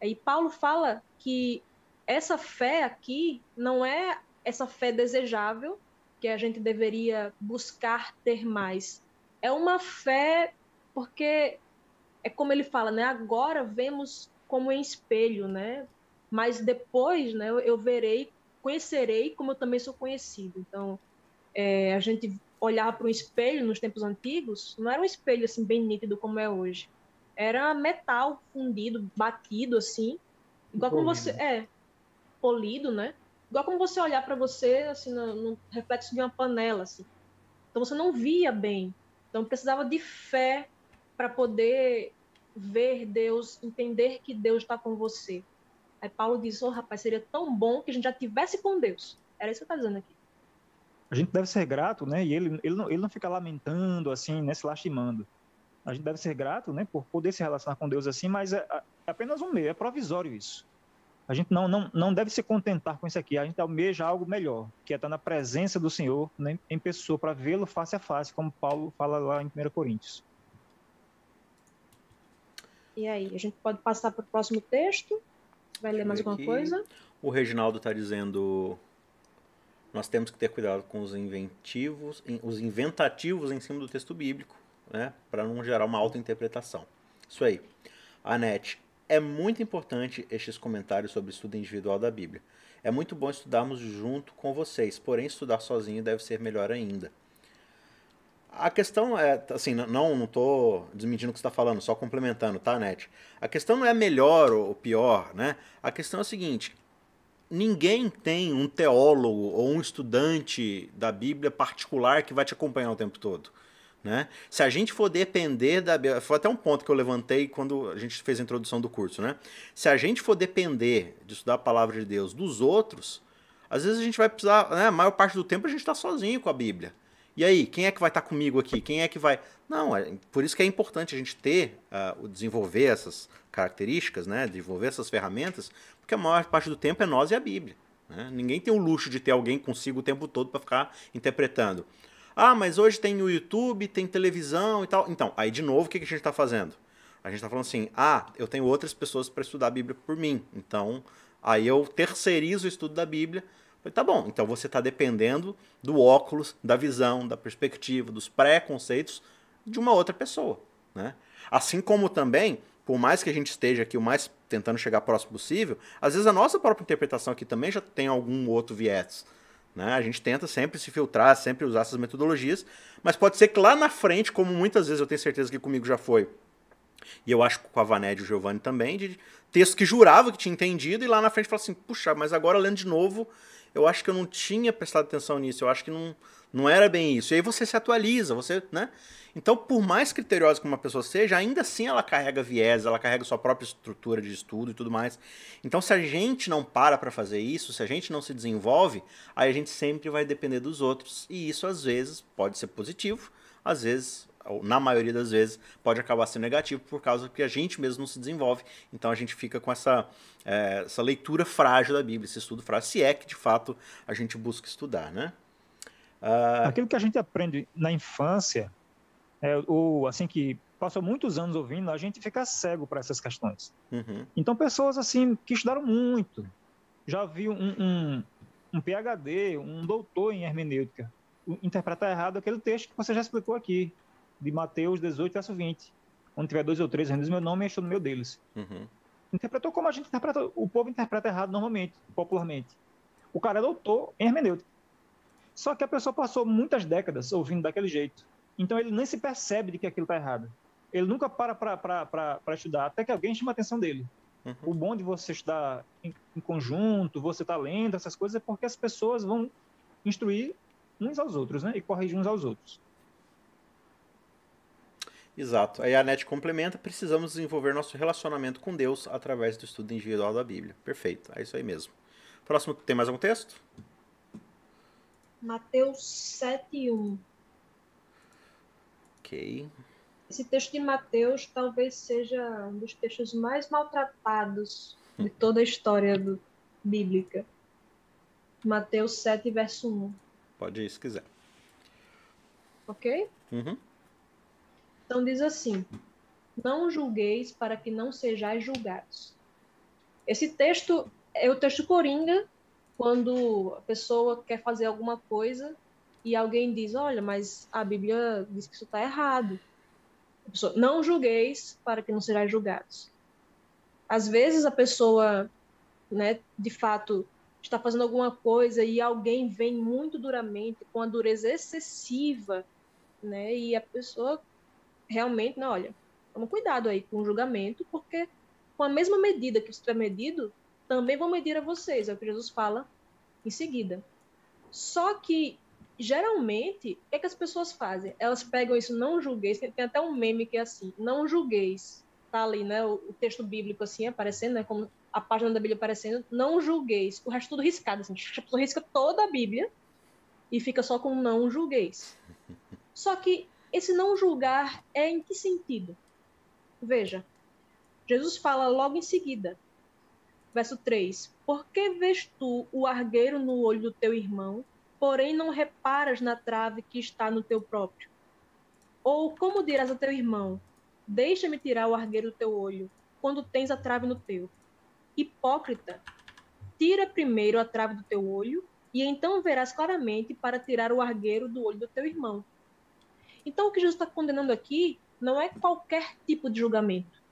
E Paulo fala que essa fé aqui não é essa fé desejável que a gente deveria buscar ter mais. É uma fé porque é como ele fala, né? Agora vemos como em espelho, né? Mas depois, né, eu verei, conhecerei como eu também sou conhecido. Então, é, a gente olhar para um espelho nos tempos antigos, não era um espelho assim bem nítido como é hoje. Era metal fundido, batido assim, igual como você é polido, né? Igual como você olhar para você assim no, no, reflexo de uma panela assim. Então você não via bem. Então precisava de fé para poder ver Deus, entender que Deus está com você. Aí Paulo diz: "Oh, rapaz, seria tão bom que a gente já tivesse com Deus". Era isso que eu estou dizendo aqui
a gente deve ser grato, né? E ele, ele, não, ele não fica lamentando, assim, né? Se lastimando. A gente deve ser grato, né? Por poder se relacionar com Deus assim, mas é, é apenas um meio, é provisório isso. A gente não, não, não deve se contentar com isso aqui. A gente almeja algo melhor, que é estar na presença do Senhor né, em pessoa, para vê-lo face a face, como Paulo fala lá em 1 Coríntios.
E aí, a gente pode passar para o próximo texto? Vai ler mais alguma coisa?
O Reginaldo está dizendo nós temos que ter cuidado com os inventivos, os inventativos em cima do texto bíblico, né, para não gerar uma auto-interpretação. Isso aí. Anete, é muito importante estes comentários sobre estudo individual da Bíblia. É muito bom estudarmos junto com vocês, porém estudar sozinho deve ser melhor ainda. A questão é, assim, não não desmentindo o que você está falando, só complementando, tá, Net? A questão não é melhor ou pior, né? A questão é a seguinte: ninguém tem um teólogo ou um estudante da Bíblia particular que vai te acompanhar o tempo todo. Né? Se a gente for depender da. Foi até um ponto que eu levantei quando a gente fez a introdução do curso. Né? Se a gente for depender de estudar a palavra de Deus dos outros, às vezes a gente vai precisar. Né? A maior parte do tempo a gente está sozinho com a Bíblia. E aí, quem é que vai estar tá comigo aqui? Quem é que vai. Não, é, por isso que é importante a gente ter, uh, desenvolver essas características, né? desenvolver essas ferramentas, porque a maior parte do tempo é nós e a Bíblia. Né? Ninguém tem o luxo de ter alguém consigo o tempo todo para ficar interpretando. Ah, mas hoje tem o YouTube, tem televisão e tal. Então, aí de novo, o que a gente está fazendo? A gente está falando assim: ah, eu tenho outras pessoas para estudar a Bíblia por mim. Então, aí eu terceirizo o estudo da Bíblia. Tá bom, então você está dependendo do óculos, da visão, da perspectiva, dos preconceitos de uma outra pessoa. Né? Assim como também por mais que a gente esteja aqui o mais tentando chegar próximo possível, às vezes a nossa própria interpretação aqui também já tem algum outro viés. Né? A gente tenta sempre se filtrar, sempre usar essas metodologias, mas pode ser que lá na frente, como muitas vezes eu tenho certeza que comigo já foi, e eu acho que com a Vaned e o Giovanni também, de texto que jurava que tinha entendido, e lá na frente fala assim, puxa, mas agora lendo de novo, eu acho que eu não tinha prestado atenção nisso, eu acho que não, não era bem isso. E aí você se atualiza, você, né? Então, por mais criteriosa que uma pessoa seja, ainda assim ela carrega viés, ela carrega sua própria estrutura de estudo e tudo mais. Então, se a gente não para para fazer isso, se a gente não se desenvolve, aí a gente sempre vai depender dos outros. E isso, às vezes, pode ser positivo, às vezes, ou na maioria das vezes, pode acabar sendo negativo por causa que a gente mesmo não se desenvolve. Então, a gente fica com essa, é, essa leitura frágil da Bíblia, esse estudo frágil, se é que, de fato, a gente busca estudar, né?
Uh... Aquilo que a gente aprende na infância é, ou assim que passou muitos anos ouvindo, a gente fica cego para essas questões. Uhum. Então, pessoas assim que estudaram muito, já viu um, um, um, PhD, um doutor em hermenêutica, interpretar errado aquele texto que você já explicou aqui, de Mateus 18, verso 20. Onde tiver dois ou três reunidos meu nome, estou no meio deles. Uhum. Interpretou como a gente interpreta, o povo interpreta errado normalmente, popularmente. O cara é doutor em hermenêutica. Só que a pessoa passou muitas décadas ouvindo daquele jeito Então ele nem se percebe de que aquilo está errado. Ele nunca para para estudar, até que alguém chama a atenção dele. Uhum. O bom de você estudar em, em conjunto, você estar tá lendo essas coisas, é porque as pessoas vão instruir uns aos outros, né? E corrigir uns aos outros.
Exato. Aí a NET complementa, precisamos desenvolver nosso relacionamento com Deus através do estudo individual da Bíblia. Perfeito, é isso aí mesmo. Próximo, tem mais algum texto?
Mateus 7, 1.
Ok.
Esse texto de Mateus talvez seja um dos textos mais maltratados de <laughs> toda a história do, bíblica. Mateus 7, verso 1.
Pode ir se quiser.
Ok?
Uhum.
Então diz assim: Não julgueis para que não sejais julgados. Esse texto é o texto coringa, quando a pessoa quer fazer alguma coisa e alguém diz: Olha, mas a Bíblia diz que isso está errado. Pessoa, não julgueis para que não sejais julgados. Às vezes a pessoa, né, de fato, está fazendo alguma coisa e alguém vem muito duramente, com a dureza excessiva, né, e a pessoa realmente, não, olha, toma cuidado aí com o julgamento, porque com a mesma medida que você tiver medido, também vão medir a vocês, é o que Jesus fala em seguida. Só que, geralmente, o que, é que as pessoas fazem? Elas pegam isso, não julgueis, tem até um meme que é assim, não julgueis, tá ali, né, o, o, texto bíblico assim, aparecendo, né, como a página da Bíblia aparecendo, não julgueis, o resto tudo riscado, assim, a pessoa risca toda a Bíblia e fica só com não julgueis. Só que esse não julgar é em que sentido? Veja, Jesus fala logo em seguida, verso 3: Por que vês tu o argueiro no olho do teu irmão, porém não reparas na trave que está no teu próprio? Ou como dirás a teu irmão: Deixa-me tirar o argueiro do teu olho, quando tens a trave no teu? Hipócrita, tira primeiro a trave do teu olho, e então verás claramente para tirar o argueiro do olho do teu irmão. Então, o que Jesus está condenando aqui não é qualquer tipo de julgamento.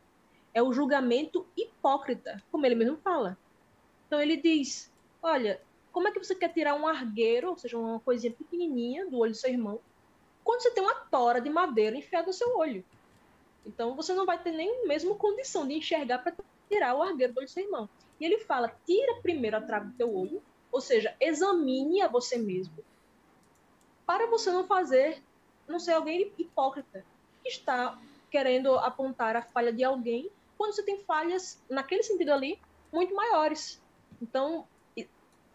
É o julgamento hipócrita, como ele mesmo fala. Então, ele diz: Olha, como é que você quer tirar um argueiro, ou seja, uma coisinha pequenininha do olho do seu irmão, quando você tem uma tora de madeira enfiada no seu olho? Então, você não vai ter nem mesmo condição de enxergar para tirar o argueiro do olho do seu irmão. E ele fala: tira primeiro a trave do teu olho, ou seja, examine a você mesmo, para você não fazer não ser alguém hipócrita que está querendo apontar a falha de alguém quando você tem falhas naquele sentido ali muito maiores. Então,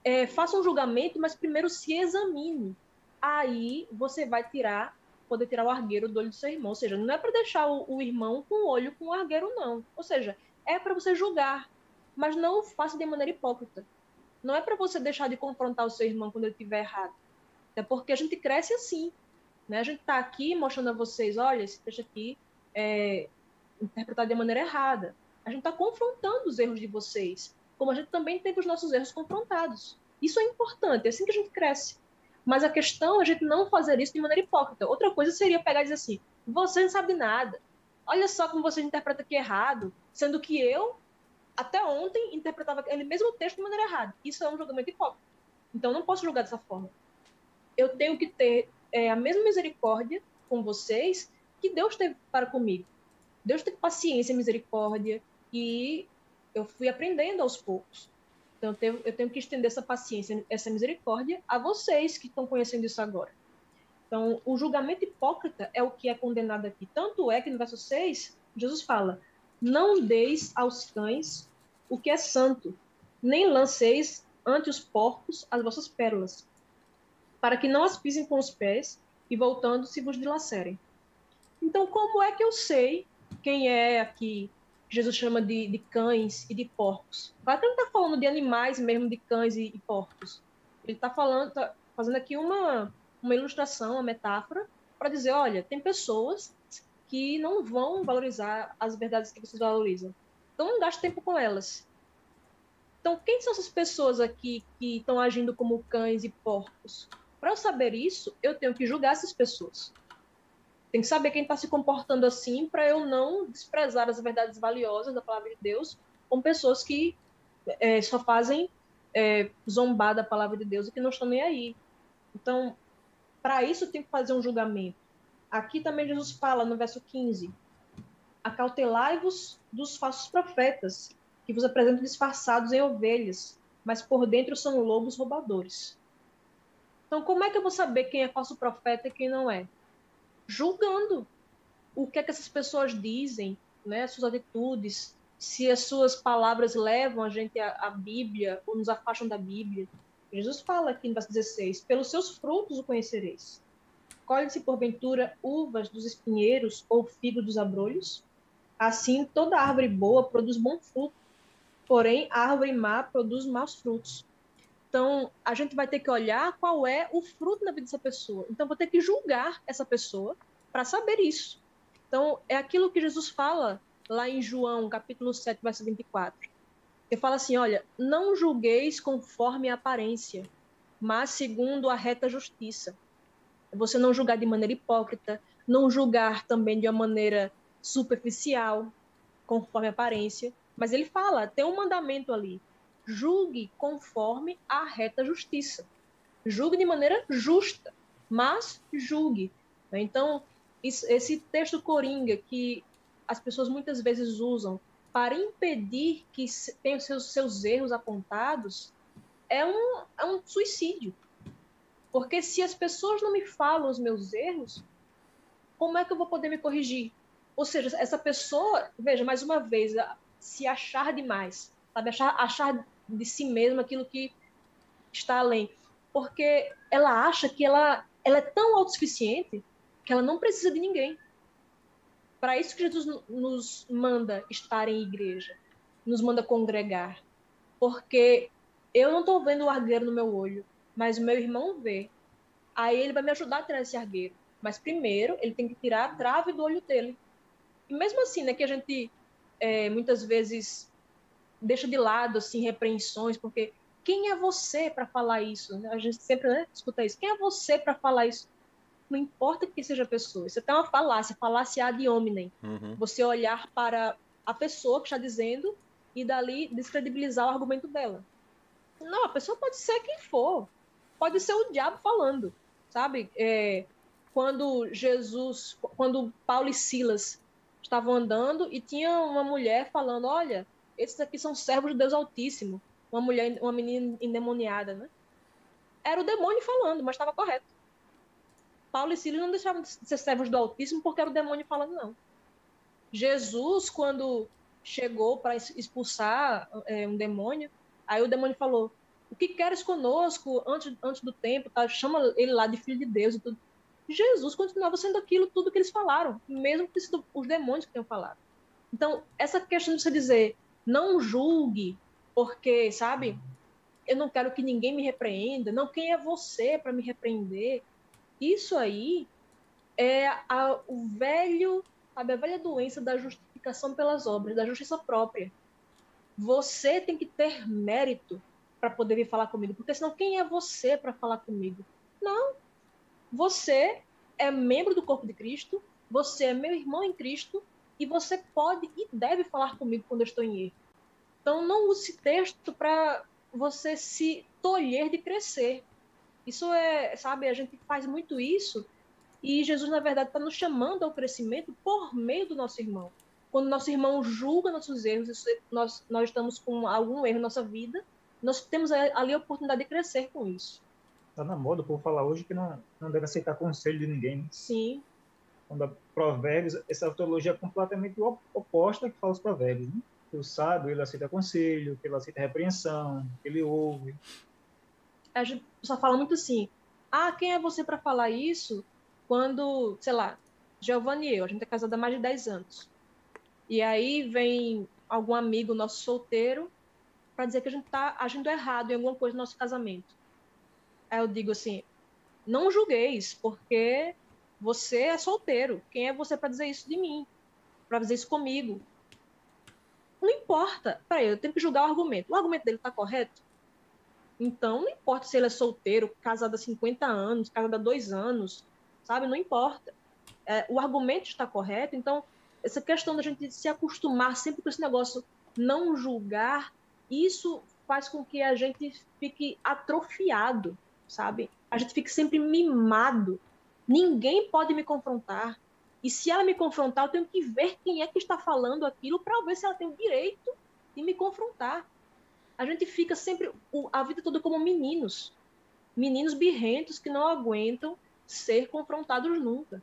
é, faça um julgamento, mas primeiro se examine. Aí você vai tirar, poder tirar o argueiro do olho do seu irmão. Ou seja, não é para deixar o, o, irmão com o olho com o argueiro, não. Ou seja, é para você julgar, mas não faça de maneira hipócrita. Não é para você deixar de confrontar o seu irmão quando ele estiver errado. É porque a gente cresce assim. Né? A gente está aqui mostrando a vocês, olha, esse texto aqui é interpretado de maneira errada. A gente está confrontando os erros de vocês, como a gente também tem os nossos erros confrontados. Isso é importante, é assim que a gente cresce. Mas a questão é a gente não fazer isso de maneira hipócrita. Outra coisa seria pegar e dizer assim: você não sabe nada. Olha só como você interpreta aqui errado, sendo que eu, até ontem, interpretava aquele mesmo texto de maneira errada. Isso é um julgamento hipócrita. Então, não posso julgar dessa forma. Eu tenho que ter é, a mesma misericórdia com vocês que Deus teve para comigo. Deus teve paciência misericórdia e eu fui aprendendo aos poucos. Então eu tenho, eu tenho que estender essa paciência, essa misericórdia a vocês que estão conhecendo isso agora. Então, o julgamento hipócrita é o que é condenado aqui. Tanto é que no verso 6, Jesus fala: Não deis aos cães o que é santo, nem lanceis ante os porcos as vossas pérolas, para que não as pisem com os pés e voltando se vos dilacerem. Então, como é que eu sei quem é aqui Jesus chama de, de cães e de porcos? Claro que ele não está falando de animais mesmo, de cães e, e porcos. Ele está falando, tá fazendo aqui uma, uma ilustração, uma metáfora, para dizer, olha, tem pessoas que não vão valorizar as verdades que vocês valorizam. Então não gaste tempo com elas. Então, quem são essas pessoas aqui que estão agindo como cães e porcos? Para eu saber isso, eu tenho que julgar essas pessoas. Tem que saber quem está se comportando assim para eu não desprezar as verdades valiosas da palavra de Deus com pessoas que é, só fazem é, zombar da palavra de Deus e que não estão nem aí. Então, para isso, tenho que fazer um julgamento. Aqui também Jesus fala no verso 15: Acautelai-vos dos falsos profetas, que vos apresentam disfarçados em ovelhas, mas por dentro são lobos roubadores. Então, como é que eu vou saber quem é falso profeta e quem não é? Julgando o que é que essas pessoas dizem, né, suas atitudes, se as suas palavras levam a gente à, à Bíblia ou nos afastam da Bíblia. Jesus fala aqui no verso 16: Pelos seus frutos o conhecereis. Colhe-se porventura uvas dos espinheiros ou figo dos abrolhos? Assim, toda árvore boa produz bom fruto, porém, a árvore má produz maus frutos. Então, a gente vai ter que olhar qual é o fruto na vida dessa pessoa. Então, vou ter que julgar essa pessoa para saber isso. Então, é aquilo que Jesus fala lá em João, capítulo 7, verso 24. Ele fala assim: olha, não julgueis conforme a aparência, mas segundo a reta justiça. Você não julgar de maneira hipócrita, não julgar também de uma maneira superficial, conforme a aparência. Mas ele fala, tem um mandamento ali: julgue conforme a reta justiça. Julgue de maneira justa, mas julgue. Então, esse texto coringa que as pessoas muitas vezes usam para impedir que tenham seus, seus erros apontados é um, é um suicídio. Porque se as pessoas não me falam os meus erros, como é que eu vou poder me corrigir? Ou seja, essa pessoa, veja, mais uma vez, se achar demais, sabe? Achar, achar de si mesma aquilo que está além. Porque ela acha que ela, ela é tão autossuficiente que ela não precisa de ninguém. Para isso que Jesus nos manda estar em igreja, nos manda congregar. Porque eu não estou vendo o argueiro no meu olho, mas o meu irmão vê. Aí ele vai me ajudar a tirar esse argueiro. Mas primeiro ele tem que tirar a trave do olho dele. E mesmo assim, né, que a gente é, muitas vezes deixa de lado assim repreensões, porque quem é você para falar isso? A gente sempre né, escuta isso. Quem é você para falar isso? não importa que seja a pessoa. Isso é até uma falácia, falácia ad hominem. Uhum. Você olhar para a pessoa que está dizendo e dali descredibilizar o argumento dela. Não, a pessoa pode ser quem for. Pode ser o diabo falando, sabe? É, quando Jesus, quando Paulo e Silas estavam andando e tinha uma mulher falando, olha, esses aqui são servos de Deus Altíssimo. Uma mulher, uma menina endemoniada, né? Era o demônio falando, mas estava correto. Paulo e Silas não deixavam de ser servos do Altíssimo porque era o demônio falando, não. Jesus, quando chegou para expulsar é, um demônio, aí o demônio falou: O que queres conosco antes, antes do tempo? Tá? Chama ele lá de filho de Deus e tudo. Jesus continuava sendo aquilo, tudo que eles falaram, mesmo que os demônios que tinham falado. Então, essa questão de você dizer, não julgue, porque, sabe, eu não quero que ninguém me repreenda, não, quem é você para me repreender? Isso aí é a, o velho, sabe, a velha doença da justificação pelas obras, da justiça própria. Você tem que ter mérito para poder vir falar comigo, porque senão quem é você para falar comigo? Não. Você é membro do corpo de Cristo, você é meu irmão em Cristo e você pode e deve falar comigo quando eu estou em erro. Então não use texto para você se tolher de crescer. Isso é, sabe, a gente faz muito isso e Jesus, na verdade, está nos chamando ao crescimento por meio do nosso irmão. Quando nosso irmão julga nossos erros, nós, nós estamos com algum erro na nossa vida, nós temos ali a oportunidade de crescer com isso.
Está na moda o povo falar hoje que não, não deve aceitar conselho de ninguém. Né?
Sim.
Quando a provérbios, essa teologia é completamente oposta que fala os provérbios. Né? Que o sábio, ele aceita conselho, que ele aceita repreensão, que ele ouve
a gente só fala muito assim, ah, quem é você para falar isso quando, sei lá, Giovanni e eu, a gente é casada há mais de 10 anos. E aí vem algum amigo nosso solteiro para dizer que a gente tá agindo errado em alguma coisa no nosso casamento. Aí eu digo assim, não julgueis, porque você é solteiro. Quem é você para dizer isso de mim? Para dizer isso comigo? Não importa. Peraí, eu tenho que julgar o argumento. O argumento dele está correto? Então, não importa se ele é solteiro, casado há 50 anos, casado há dois anos, sabe? Não importa. É, o argumento está correto, então, essa questão da gente se acostumar sempre com esse negócio, não julgar, isso faz com que a gente fique atrofiado, sabe? A gente fique sempre mimado Ninguém pode me confrontar. E se ela me confrontar, eu tenho que ver quem é que está falando aquilo para ver se ela tem o direito de me confrontar. A gente fica sempre a vida toda como meninos. Meninos birrentos que não aguentam ser confrontados nunca.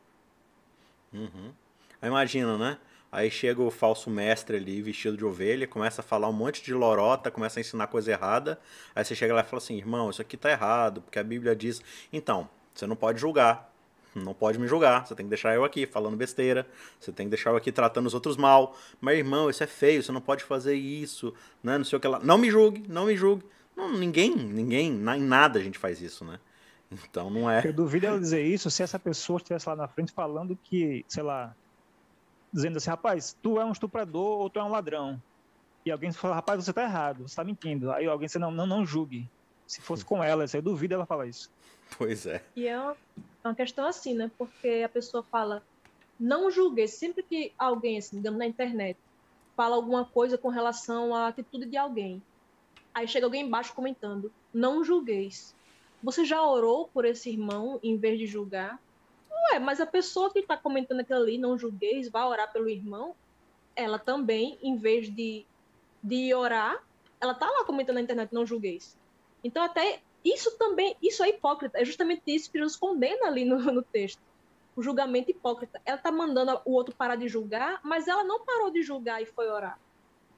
Uhum. Imagina, né? Aí chega o falso mestre ali, vestido de ovelha, começa a falar um monte de lorota, começa a ensinar coisa errada. Aí você chega lá e fala assim: irmão, isso aqui tá errado, porque a Bíblia diz. Então, você não pode julgar. Não pode me julgar. Você tem que deixar eu aqui falando besteira. Você tem que deixar eu aqui tratando os outros mal. Mas, irmão, isso é feio. Você não pode fazer isso. Né? Não sei o que lá. Não me julgue, não me julgue. Não, ninguém, ninguém, em nada a gente faz isso, né? Então não é.
Eu duvido ela dizer isso se essa pessoa estivesse lá na frente falando que, sei lá, dizendo assim, rapaz, tu é um estuprador ou tu é um ladrão. E alguém fala, rapaz, você tá errado, você tá mentindo. Aí alguém diz, não, não, não julgue. Se fosse com ela, eu duvido ela falar isso.
Pois é.
E é uma, é uma questão assim, né? Porque a pessoa fala, não julgue. Sempre que alguém, assim, digamos, na internet, fala alguma coisa com relação à atitude de alguém, aí chega alguém embaixo comentando, não julgueis. Você já orou por esse irmão em vez de julgar? Ué, mas a pessoa que está comentando aquilo ali, não julgueis, vai orar pelo irmão, ela também, em vez de, de orar, ela tá lá comentando na internet, não julgueis. Então, até isso também, isso é hipócrita. É justamente isso que Jesus condena ali no, no texto. O julgamento hipócrita. Ela tá mandando o outro parar de julgar, mas ela não parou de julgar e foi orar.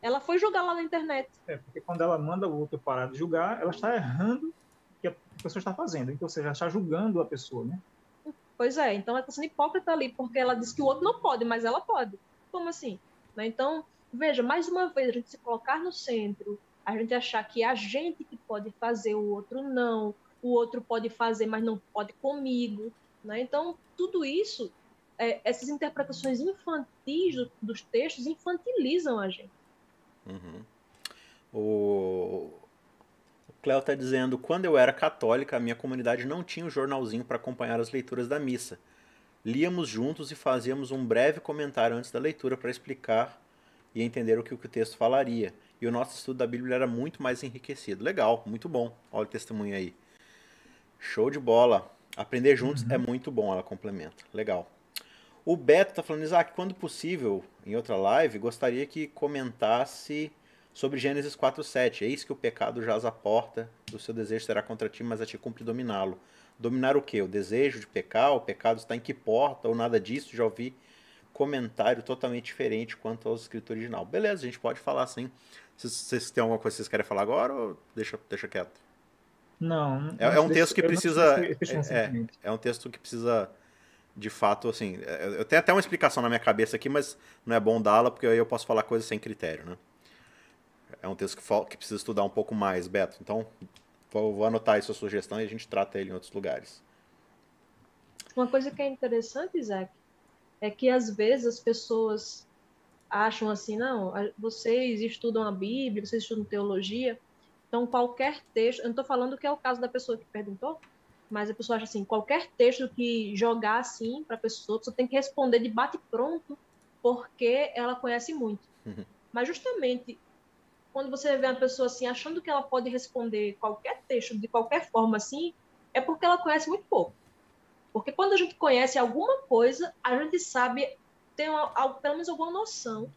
Ela foi julgar lá na internet.
É, porque quando ela manda o outro parar de julgar, ela está errando o que a pessoa está fazendo. Então, você já está julgando a pessoa, né?
Pois é, então ela está sendo hipócrita ali, porque ela diz que o outro não pode, mas ela pode. Como assim? Né? Então, veja, mais uma vez, a gente se colocar no centro, a gente achar que é a gente que pode fazer, o outro não, o outro pode fazer, mas não pode comigo. Né? Então, tudo isso, é, essas interpretações infantis do, dos textos infantilizam a gente.
Uhum. O, Cléo está dizendo: quando eu era católica, a minha comunidade não tinha o um jornalzinho para acompanhar as leituras da missa. Líamos juntos e fazíamos um breve comentário antes da leitura para explicar e entender o que o texto falaria. E o nosso estudo da Bíblia era muito mais enriquecido. Legal, muito bom. Olha o testemunho aí. Show de bola. Aprender juntos uhum. é muito bom, ela complementa. Legal. O Beto está falando, Isaac, quando possível, em outra live, gostaria que comentasse sobre Gênesis 4:7. Eis que o pecado jaz à porta, o seu desejo será contra ti, mas a ti cumpre dominá-lo. Dominar o quê? O desejo de pecar, o pecado está em que porta, ou nada disso, já ouvi comentário totalmente diferente quanto ao escrito original. Beleza, a gente pode falar assim. Vocês, vocês têm alguma coisa que vocês querem falar agora ou deixa, deixa quieto?
Não.
É, é um texto que precisa. É, é, um texto que precisa, de fato, assim. É, eu tenho até uma explicação na minha cabeça aqui, mas não é bom dá-la, porque aí eu posso falar coisas sem critério, né? é um texto que, que precisa estudar um pouco mais, Beto. Então, vou, vou anotar aí sua sugestão e a gente trata ele em outros lugares.
Uma coisa que é interessante, Isaac, é que às vezes as pessoas acham assim, não, vocês estudam a Bíblia, vocês estudam teologia, então qualquer texto, eu não estou falando que é o caso da pessoa que perguntou, mas a pessoa acha assim, qualquer texto que jogar assim para a pessoa, você tem que responder de bate pronto, porque ela conhece muito. Uhum. Mas justamente quando você vê uma pessoa assim, achando que ela pode responder qualquer texto de qualquer forma assim, é porque ela conhece muito pouco. Porque quando a gente conhece alguma coisa, a gente sabe, uma, pelo menos alguma noção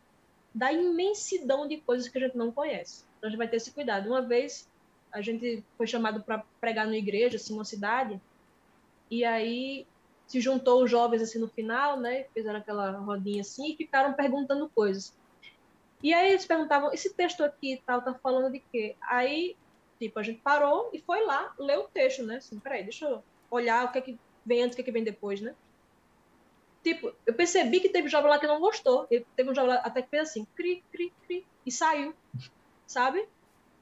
da imensidão de coisas que a gente não conhece. Então a gente vai ter esse cuidado. Uma vez a gente foi chamado para pregar na igreja, assim, numa cidade, e aí se juntou os jovens assim no final, né? Fizeram aquela rodinha assim e ficaram perguntando coisas. E aí eles perguntavam, esse texto aqui tal, tá falando de quê? Aí, tipo, a gente parou e foi lá ler o texto, né? Assim, peraí, deixa eu olhar o que é que vem antes, o que é que vem depois, né? Tipo, eu percebi que teve jovem lá que não gostou. Teve um jovem lá até que fez assim, cri, cri, cri, e saiu, sabe?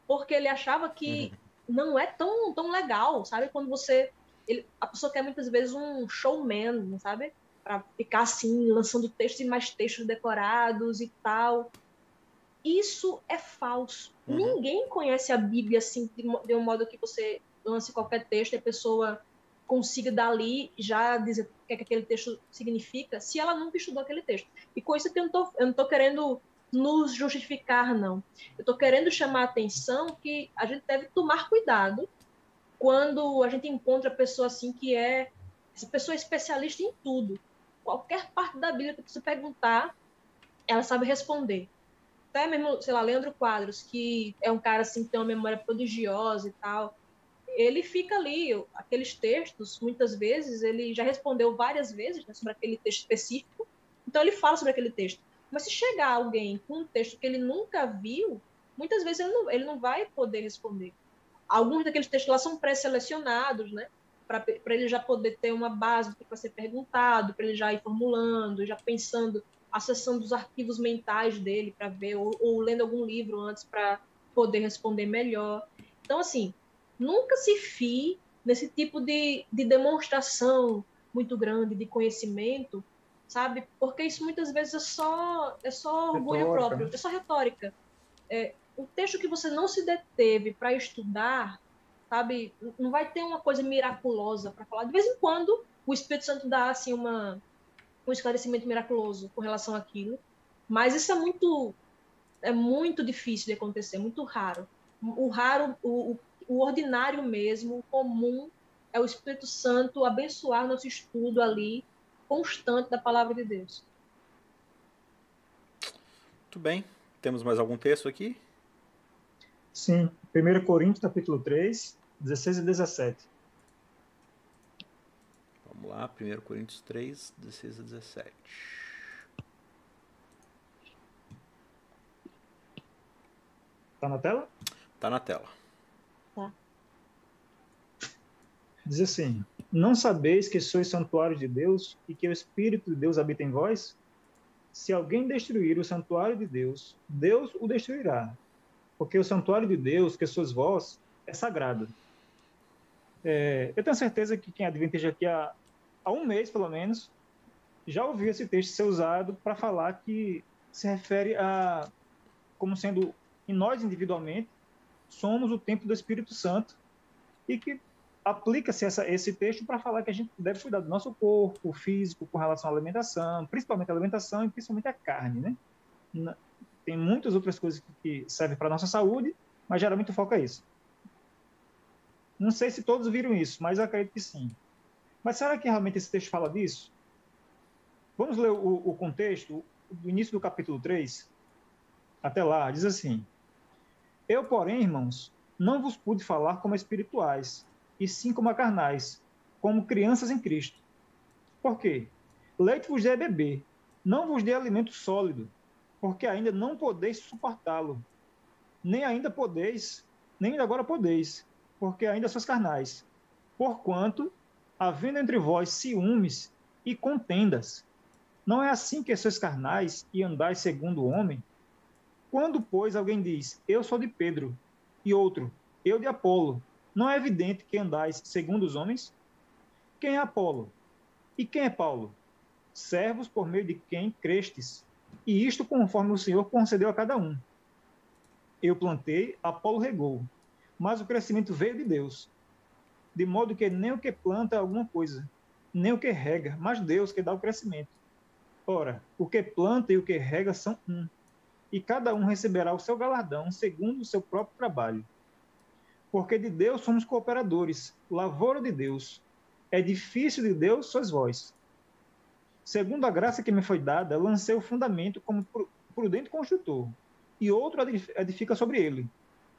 Porque ele achava que uhum. não é tão, tão legal, sabe? Quando você... Ele, a pessoa quer muitas vezes um showman, sabe? Para ficar assim, lançando textos e mais textos decorados e tal. Isso é falso. Uhum. Ninguém conhece a Bíblia assim, de, de um modo que você lance qualquer texto e a pessoa consiga dali já dizer o que, é que aquele texto significa, se ela nunca estudou aquele texto. E com isso eu não estou querendo nos justificar, não. Eu estou querendo chamar a atenção que a gente deve tomar cuidado quando a gente encontra pessoa assim que é Essa pessoa é especialista em tudo. Qualquer parte da Bíblia que você perguntar, ela sabe responder. Até mesmo, sei lá, Leandro Quadros, que é um cara assim que tem uma memória prodigiosa e tal, ele fica ali, aqueles textos, muitas vezes, ele já respondeu várias vezes né, sobre aquele texto específico, então ele fala sobre aquele texto. Mas se chegar alguém com um texto que ele nunca viu, muitas vezes ele não, ele não vai poder responder. Alguns daqueles textos lá são pré-selecionados, né? Para ele já poder ter uma base do que vai ser perguntado, para ele já ir formulando, já pensando, acessando os arquivos mentais dele para ver, ou, ou lendo algum livro antes para poder responder melhor. Então, assim, nunca se fie nesse tipo de, de demonstração muito grande de conhecimento, sabe? Porque isso muitas vezes é só, é só orgulho retórica. próprio, é só retórica. É, o texto que você não se deteve para estudar, sabe, não vai ter uma coisa miraculosa para falar. De vez em quando, o Espírito Santo dá assim uma um esclarecimento miraculoso com relação àquilo, mas isso é muito é muito difícil de acontecer, muito raro. O raro, o, o ordinário mesmo, o comum é o Espírito Santo abençoar nosso estudo ali constante da palavra de Deus.
Muito bem. Temos mais algum texto aqui?
Sim. 1 Coríntios, capítulo 3, 16 e 17.
Vamos lá, 1 Coríntios 3, 16 e 17.
Tá na tela?
Tá na tela.
Tá.
Diz assim: Não sabeis que sois santuário de Deus e que o Espírito de Deus habita em vós? Se alguém destruir o santuário de Deus, Deus o destruirá. Porque o santuário de Deus, que sois vós, é sagrado. É, eu tenho certeza que quem é aqui há, há um mês, pelo menos, já ouviu esse texto ser usado para falar que se refere a como sendo em nós individualmente somos o templo do Espírito Santo e que aplica-se esse texto para falar que a gente deve cuidar do nosso corpo físico com relação à alimentação, principalmente a alimentação e principalmente a carne, né? Tem muitas outras coisas que servem para a nossa saúde, mas geralmente o foco é isso. Não sei se todos viram isso, mas eu acredito que sim. Mas será que realmente esse texto fala disso? Vamos ler o, o contexto, do início do capítulo 3, até lá, diz assim: Eu, porém, irmãos, não vos pude falar como espirituais, e sim como carnais, como crianças em Cristo. Por quê? Leite vos dê beber, não vos dê alimento sólido, porque ainda não podeis suportá-lo. Nem ainda podeis, nem agora podeis, porque ainda sois carnais. Porquanto, havendo entre vós ciúmes e contendas, não é assim que sois carnais e andais segundo o homem? Quando, pois, alguém diz, eu sou de Pedro, e outro, eu de Apolo, não é evidente que andais segundo os homens? Quem é Apolo? E quem é Paulo? Servos por meio de quem crestes, e isto conforme o Senhor concedeu a cada um. Eu plantei, Apolo regou, mas o crescimento veio de Deus. De modo que nem o que planta é alguma coisa, nem o que rega, mas Deus que dá o crescimento. Ora, o que planta e o que rega são um, e cada um receberá o seu galardão segundo o seu próprio trabalho porque de Deus somos cooperadores, lavoura de Deus. É difícil de Deus, sois vós. Segundo a graça que me foi dada, lancei o fundamento como prudente construtor, e outro edifica sobre ele.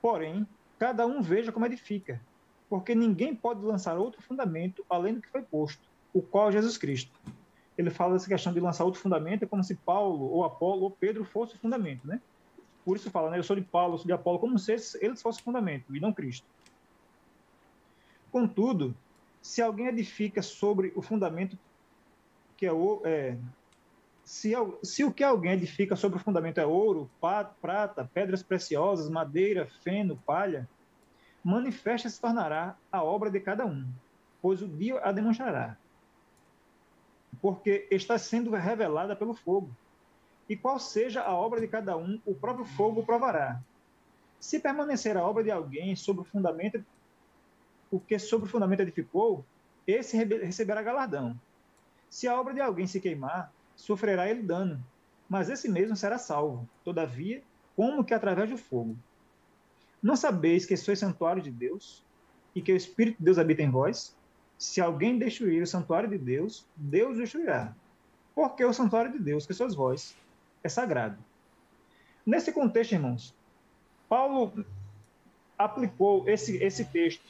Porém, cada um veja como edifica, porque ninguém pode lançar outro fundamento além do que foi posto, o qual é Jesus Cristo. Ele fala dessa questão de lançar outro fundamento, é como se Paulo, ou Apolo, ou Pedro fosse o fundamento, né? Por isso fala, né? Eu sou de Paulo, eu sou de Apolo, como se eles fossem fundamento, e não Cristo. Contudo, se alguém edifica sobre o fundamento que é o. É, se, se o que alguém edifica sobre o fundamento é ouro, prata, pedras preciosas, madeira, feno, palha, manifesta se tornará a obra de cada um, pois o dia a demonstrará. Porque está sendo revelada pelo fogo e qual seja a obra de cada um, o próprio fogo provará. Se permanecer a obra de alguém sobre o fundamento, o que sobre o fundamento edificou, esse receberá galardão. Se a obra de alguém se queimar, sofrerá ele dano, mas esse mesmo será salvo, todavia, como que através do fogo. Não sabeis que sois santuário de Deus e que o Espírito de Deus habita em vós? Se alguém destruir o santuário de Deus, Deus destruirá. Porque o santuário de Deus, que sois vós, é sagrado. Nesse contexto, irmãos, Paulo aplicou esse, esse texto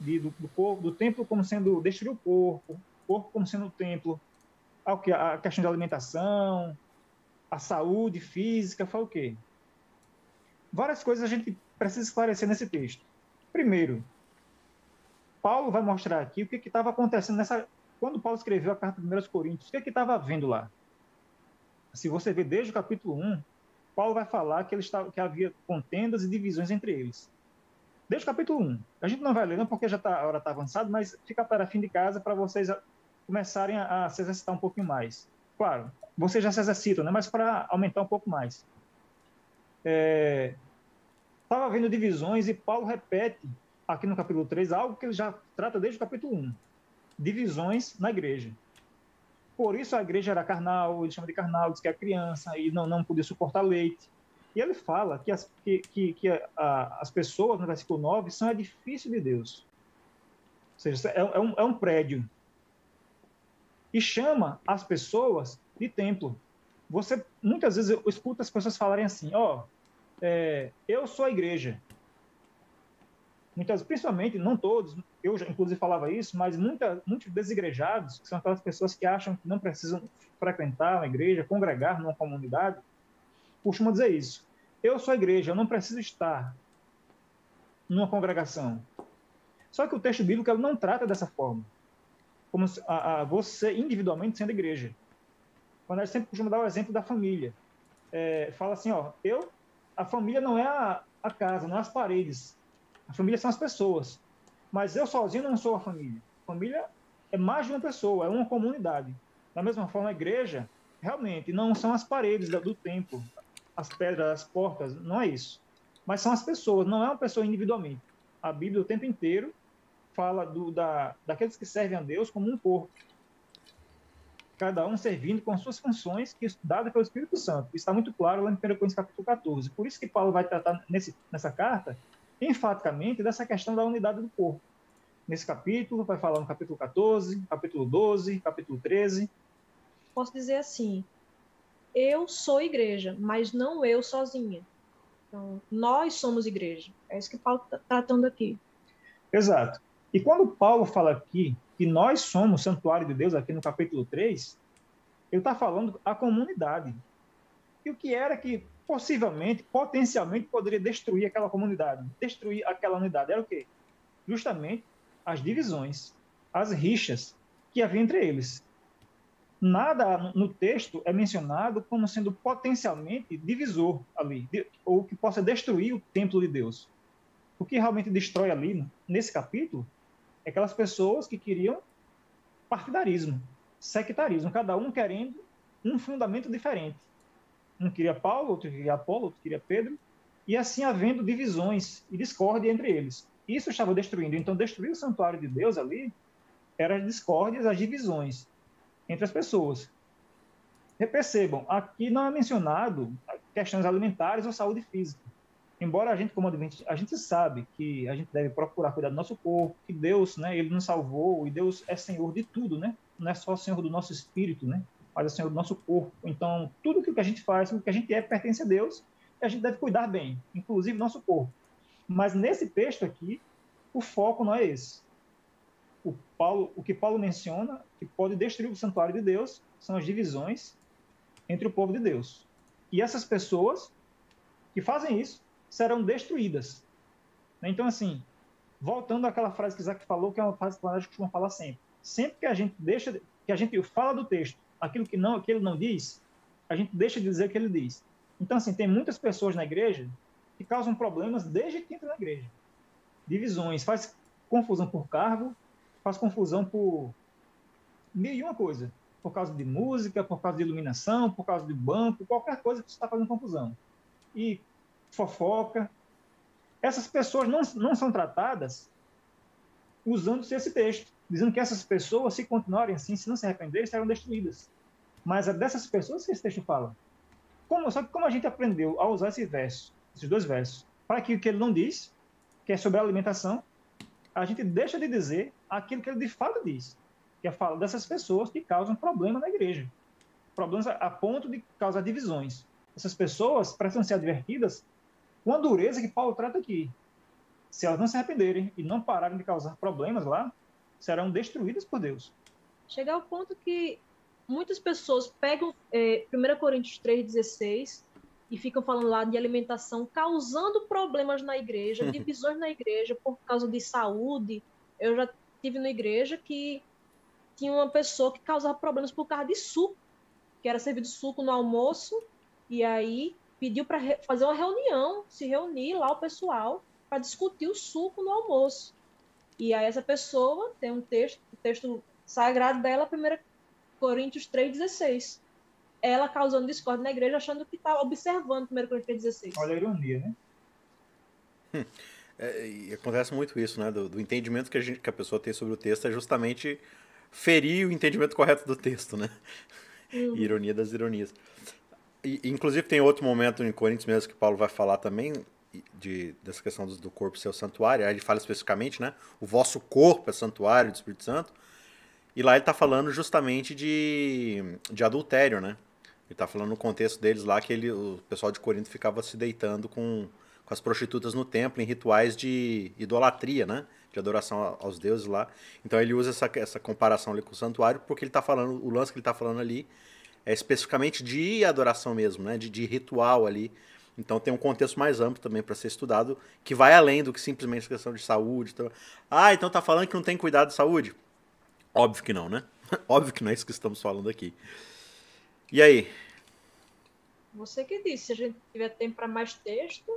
de, do, do, corpo, do templo como sendo destruir o corpo, corpo como sendo o templo, a questão de alimentação, a saúde física, foi o quê? Várias coisas a gente precisa esclarecer nesse texto. Primeiro, Paulo vai mostrar aqui o que estava acontecendo nessa. Quando Paulo escreveu a carta de 1 Coríntios, o que estava havendo lá? Se você ver desde o capítulo 1, Paulo vai falar que, ele estava, que havia contendas e divisões entre eles. Desde o capítulo 1. A gente não vai ler, não, porque já tá, a hora está avançada, mas fica para fim de casa para vocês começarem a, a, se exercitar um pouquinho mais. Claro, vocês já se exercitam, né? mas para aumentar um pouco mais. É, estava havendo divisões e Paulo repete aqui no capítulo 3 algo que ele já trata desde o capítulo 1. Divisões na igreja. Por isso a igreja era carnal, ele chama de carnal, diz que é criança e não, não podia suportar leite. E ele fala que as, que, que, que a, as pessoas, no versículo 9, são edifício de Deus. Ou seja, é, é, um, é um prédio. E chama as pessoas de templo. Você, muitas vezes, eu escuto as pessoas falarem assim, ó, oh, é, eu sou a igreja. Muitas, principalmente, não todos, eu já, inclusive falava isso, mas muita, muitos desigrejados, que são aquelas pessoas que acham que não precisam frequentar uma igreja, congregar numa comunidade, costumam dizer isso. Eu sou igreja, eu não preciso estar numa congregação. Só que o texto bíblico não trata dessa forma, como a, a, você individualmente sendo igreja. Quando a gente sempre costuma dar o exemplo da família. É, fala assim, ó, eu a família não é a, a casa, não é as paredes. A família são as pessoas. Mas eu sozinho não sou a família. Família é mais de uma pessoa, é uma comunidade. Da mesma forma, a igreja realmente não são as paredes do templo, as pedras, as portas, não é isso. Mas são as pessoas, não é uma pessoa individualmente. A Bíblia o tempo inteiro fala do, da, daqueles que servem a Deus como um corpo cada um servindo com suas funções que dadas pelo Espírito Santo. Isso está muito claro lá em 1 Coríntios capítulo 14. Por isso que Paulo vai tratar nesse, nessa carta enfaticamente dessa questão da unidade do corpo. Nesse capítulo, vai falar no capítulo 14, capítulo 12, capítulo 13.
Posso dizer assim, eu sou igreja, mas não eu sozinha. Então, nós somos igreja. É isso que Paulo está tratando aqui.
Exato. E quando Paulo fala aqui que nós somos santuário de Deus, aqui no capítulo 3, ele está falando a comunidade. E o que era que possivelmente, potencialmente, poderia destruir aquela comunidade, destruir aquela unidade? Era o quê? Justamente as divisões, as rixas que havia entre eles. Nada no texto é mencionado como sendo potencialmente divisor ali, ou que possa destruir o templo de Deus. O que realmente destrói ali, nesse capítulo, é aquelas pessoas que queriam partidarismo, sectarismo, cada um querendo um fundamento diferente. Um queria Paulo, outro queria Apolo, outro queria Pedro, e assim havendo divisões e discórdia entre eles. Isso estava destruindo. Então, destruir o santuário de Deus ali eram as discórdias, as divisões entre as pessoas. Percebam, aqui não é mencionado questões alimentares ou saúde física embora a gente, como adventista, a gente sabe que a gente deve procurar cuidar do nosso corpo, que Deus, né, ele nos salvou e Deus é Senhor de tudo, né? Não é só Senhor do nosso espírito, né? Mas Senhor do nosso corpo. Então, tudo que a gente faz, tudo que a gente é, pertence a Deus e a gente deve cuidar bem, inclusive nosso corpo. Mas nesse texto aqui, o foco não é esse. O, Paulo, o que Paulo menciona que pode destruir o santuário de Deus são as divisões entre o povo de Deus. E essas pessoas que fazem isso serão destruídas. Então, assim, voltando àquela frase que Isaac falou, que é uma frase que a gente costuma falar sempre. Sempre que a gente deixa, que a gente fala do texto, aquilo que não, que ele não diz, a gente deixa de dizer o que ele diz. Então, assim, tem muitas pessoas na igreja que causam problemas desde que entra na igreja. Divisões, faz confusão por cargo, faz confusão por mil e uma coisa. Por causa de música, por causa de iluminação, por causa de banco, qualquer coisa que está fazendo confusão. E fofoca. Essas pessoas não, não são tratadas usando-se esse texto, dizendo que essas pessoas, se continuarem assim, se não se arrependerem, serão destruídas. Mas é dessas pessoas que esse texto fala. Como, só que como a gente aprendeu a usar esse verso, esses dois versos, para que o que ele não diz, que é sobre a alimentação, a gente deixa de dizer aquilo que ele de fato diz, que é falar dessas pessoas que causam problema na igreja. Problemas a ponto de causar divisões. Essas pessoas precisam ser advertidas com a dureza que Paulo trata aqui. Se elas não se arrependerem e não pararem de causar problemas lá, serão destruídas por Deus.
Chegar ao ponto que muitas pessoas pegam é, 1 Coríntios 3,16 e ficam falando lá de alimentação, causando problemas na igreja, <laughs> divisões na igreja por causa de saúde. Eu já tive na igreja que tinha uma pessoa que causava problemas por causa de suco, que era servido suco no almoço, e aí pediu para fazer uma reunião, se reunir lá o pessoal para discutir o suco no almoço. E aí essa pessoa tem um texto, o texto sagrado dela, 1 Coríntios 3,16 ela causando discórdia na igreja, achando que está observando 1 Coríntios 16.
Olha a ironia, né?
Hum. É, e acontece muito isso, né? Do, do, entendimento que a, gente, que a pessoa tem sobre o texto é justamente ferir o entendimento correto do texto, né? Uhum. Ironia das ironias. E, inclusive tem outro momento em Coríntios mesmo que Paulo vai falar também de, dessa questão do, do corpo ser o santuário. Aí ele fala especificamente, né? O vosso corpo é santuário do Espírito Santo. E lá ele está falando justamente de, de adultério, né? Ele tá falando no contexto deles lá que ele, o pessoal de Corinto ficava se deitando com, com as prostitutas no templo em rituais de idolatria, né? De adoração aos deuses lá. Então ele usa essa, essa comparação ali com o santuário porque ele tá falando, o lance que ele tá falando ali é especificamente de adoração mesmo, né? De, de ritual ali. Então tem um contexto mais amplo também para ser estudado, que vai além do que simplesmente questão de saúde. Então... Ah, então tá falando que não tem cuidado de saúde? Óbvio que não, né? <laughs> Óbvio que não é isso que estamos falando aqui. E aí?
Você que disse, se a gente tiver tempo para mais texto.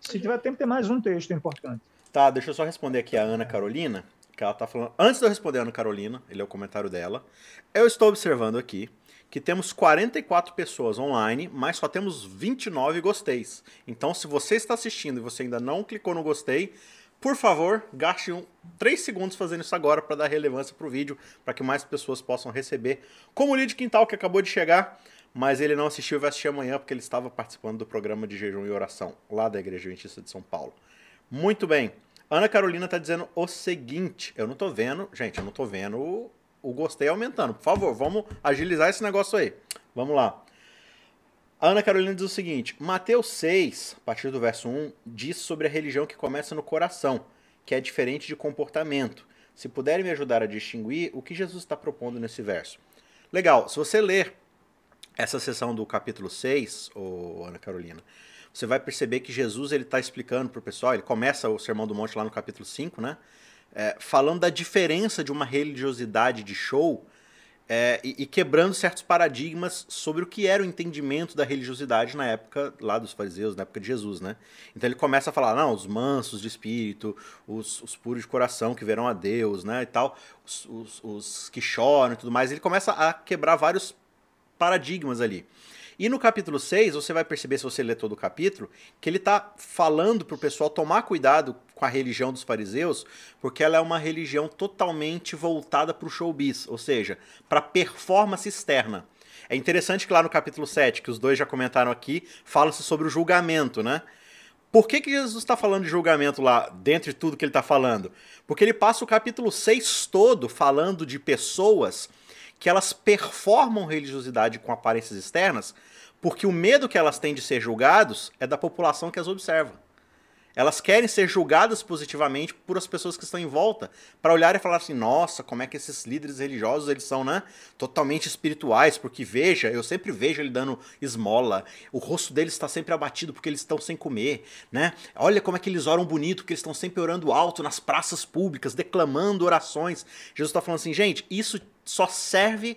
Se tiver tempo, tem mais um texto importante.
Tá, deixa eu só responder aqui a Ana Carolina, que ela tá falando. Antes de eu responder a Ana Carolina, ele é o comentário dela. Eu estou observando aqui que temos 44 pessoas online, mas só temos 29 gosteis. Então, se você está assistindo e você ainda não clicou no gostei, por favor, gaste um, 3 segundos fazendo isso agora para dar relevância para o vídeo, para que mais pessoas possam receber. Como o Lid Quintal, que acabou de chegar, mas ele não assistiu, vai assistir amanhã, porque ele estava participando do programa de jejum e oração, lá da Igreja Adventista de São Paulo. Muito bem. Ana Carolina está dizendo o seguinte, eu não estou vendo, gente, eu não estou vendo o, gostei aumentando. Por favor, vamos agilizar esse negócio aí. Vamos lá. A Ana Carolina diz o seguinte: Mateus 6, a partir do verso 1, diz sobre a religião que começa no coração, que é diferente de comportamento. Se puderem me ajudar a distinguir, o que Jesus está propondo nesse verso? Legal, se você ler essa sessão do capítulo 6, ô Ana Carolina, você vai perceber que Jesus ele está explicando para o pessoal, ele começa o Sermão do Monte lá no capítulo 5, né? É, falando da diferença de uma religiosidade de show é, e, e, quebrando certos paradigmas sobre o que era o entendimento da religiosidade na época lá dos fariseus, na época de Jesus, né? Então ele começa a falar, não, os mansos de espírito, os, os puros de coração que verão a Deus, né, e tal, os, os, os que choram e tudo mais. Ele começa a quebrar vários paradigmas ali. E no capítulo 6, você vai perceber, se você ler todo o capítulo, que ele está falando para o pessoal tomar cuidado com a religião dos fariseus, porque ela é uma religião totalmente voltada para o showbiz, ou seja, para performance externa. É interessante que lá no capítulo 7, que os dois já comentaram aqui, fala-se sobre o julgamento, né? Por que, que Jesus está falando de julgamento lá, dentre tudo que ele está falando? Porque ele passa o capítulo 6 todo falando de pessoas que elas performam religiosidade com aparências externas, porque o medo que elas têm de ser julgados é da população que as observa. Elas querem ser julgadas positivamente por as pessoas que estão em volta, para olhar e falar assim: "Nossa, como é que esses líderes religiosos, eles são, né, totalmente espirituais, porque veja, eu sempre vejo ele dando esmola, o rosto deles está sempre abatido porque eles estão sem comer, né? Olha como é que eles oram bonito, porque eles estão sempre orando alto nas praças públicas, declamando orações". Jesus está falando assim: "Gente, isso só serve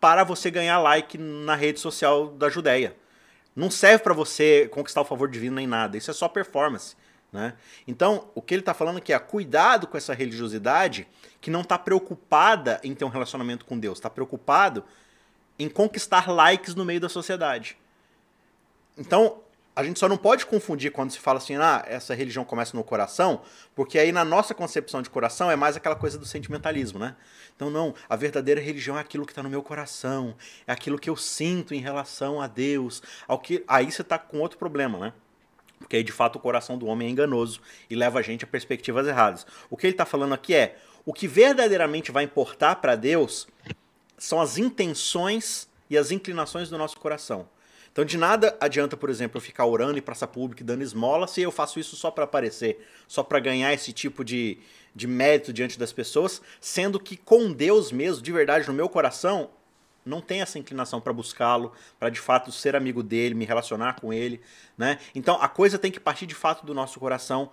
para você ganhar like na rede social da Judéia. Não serve para você conquistar o favor divino nem nada. Isso é só performance. Né? Então, o que ele está falando aqui é cuidado com essa religiosidade que não está preocupada em ter um relacionamento com Deus, está preocupado em conquistar likes no meio da sociedade. Então, a gente só não pode confundir quando se fala assim, ah, essa religião começa no coração, porque aí na nossa concepção de coração é mais aquela coisa do sentimentalismo, né? Então, não, a verdadeira religião é aquilo que está no meu coração, é aquilo que eu sinto em relação a Deus, ao que aí você está com outro problema, né? Porque aí, de fato, o coração do homem é enganoso e leva a gente a perspectivas erradas. O que ele está falando aqui é: o que verdadeiramente vai importar para Deus são as intenções e as inclinações do nosso coração. Então, de nada adianta, por exemplo, eu ficar orando em praça pública e dando esmola se eu faço isso só para aparecer, só para ganhar esse tipo de, de mérito diante das pessoas, sendo que com Deus mesmo, de verdade, no meu coração, não tem essa inclinação para buscá-lo, para de fato ser amigo dele, me relacionar com ele, né? Então a coisa tem que partir de fato do nosso coração,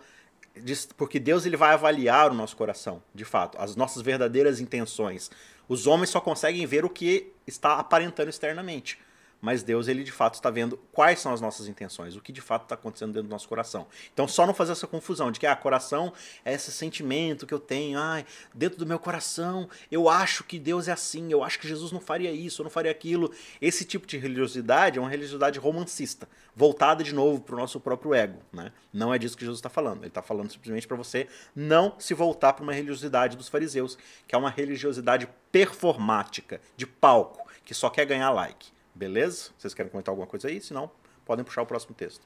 porque Deus ele vai avaliar o nosso coração, de fato, as nossas verdadeiras intenções. Os homens só conseguem ver o que está aparentando externamente mas Deus ele de fato está vendo quais são as nossas intenções, o que de fato está acontecendo dentro do nosso coração. Então só não fazer essa confusão de que ah, coração é esse sentimento que eu tenho, ah, dentro do meu coração eu acho que Deus é assim, eu acho que Jesus não faria isso, não faria aquilo. Esse tipo de religiosidade é uma religiosidade romancista, voltada de novo para o nosso próprio ego, né? Não é disso que Jesus está falando. Ele está falando simplesmente para você não se voltar para uma religiosidade dos fariseus, que é uma religiosidade performática, de palco, que só quer ganhar like. Beleza? Vocês querem comentar alguma coisa aí? Se não, podem puxar o próximo texto.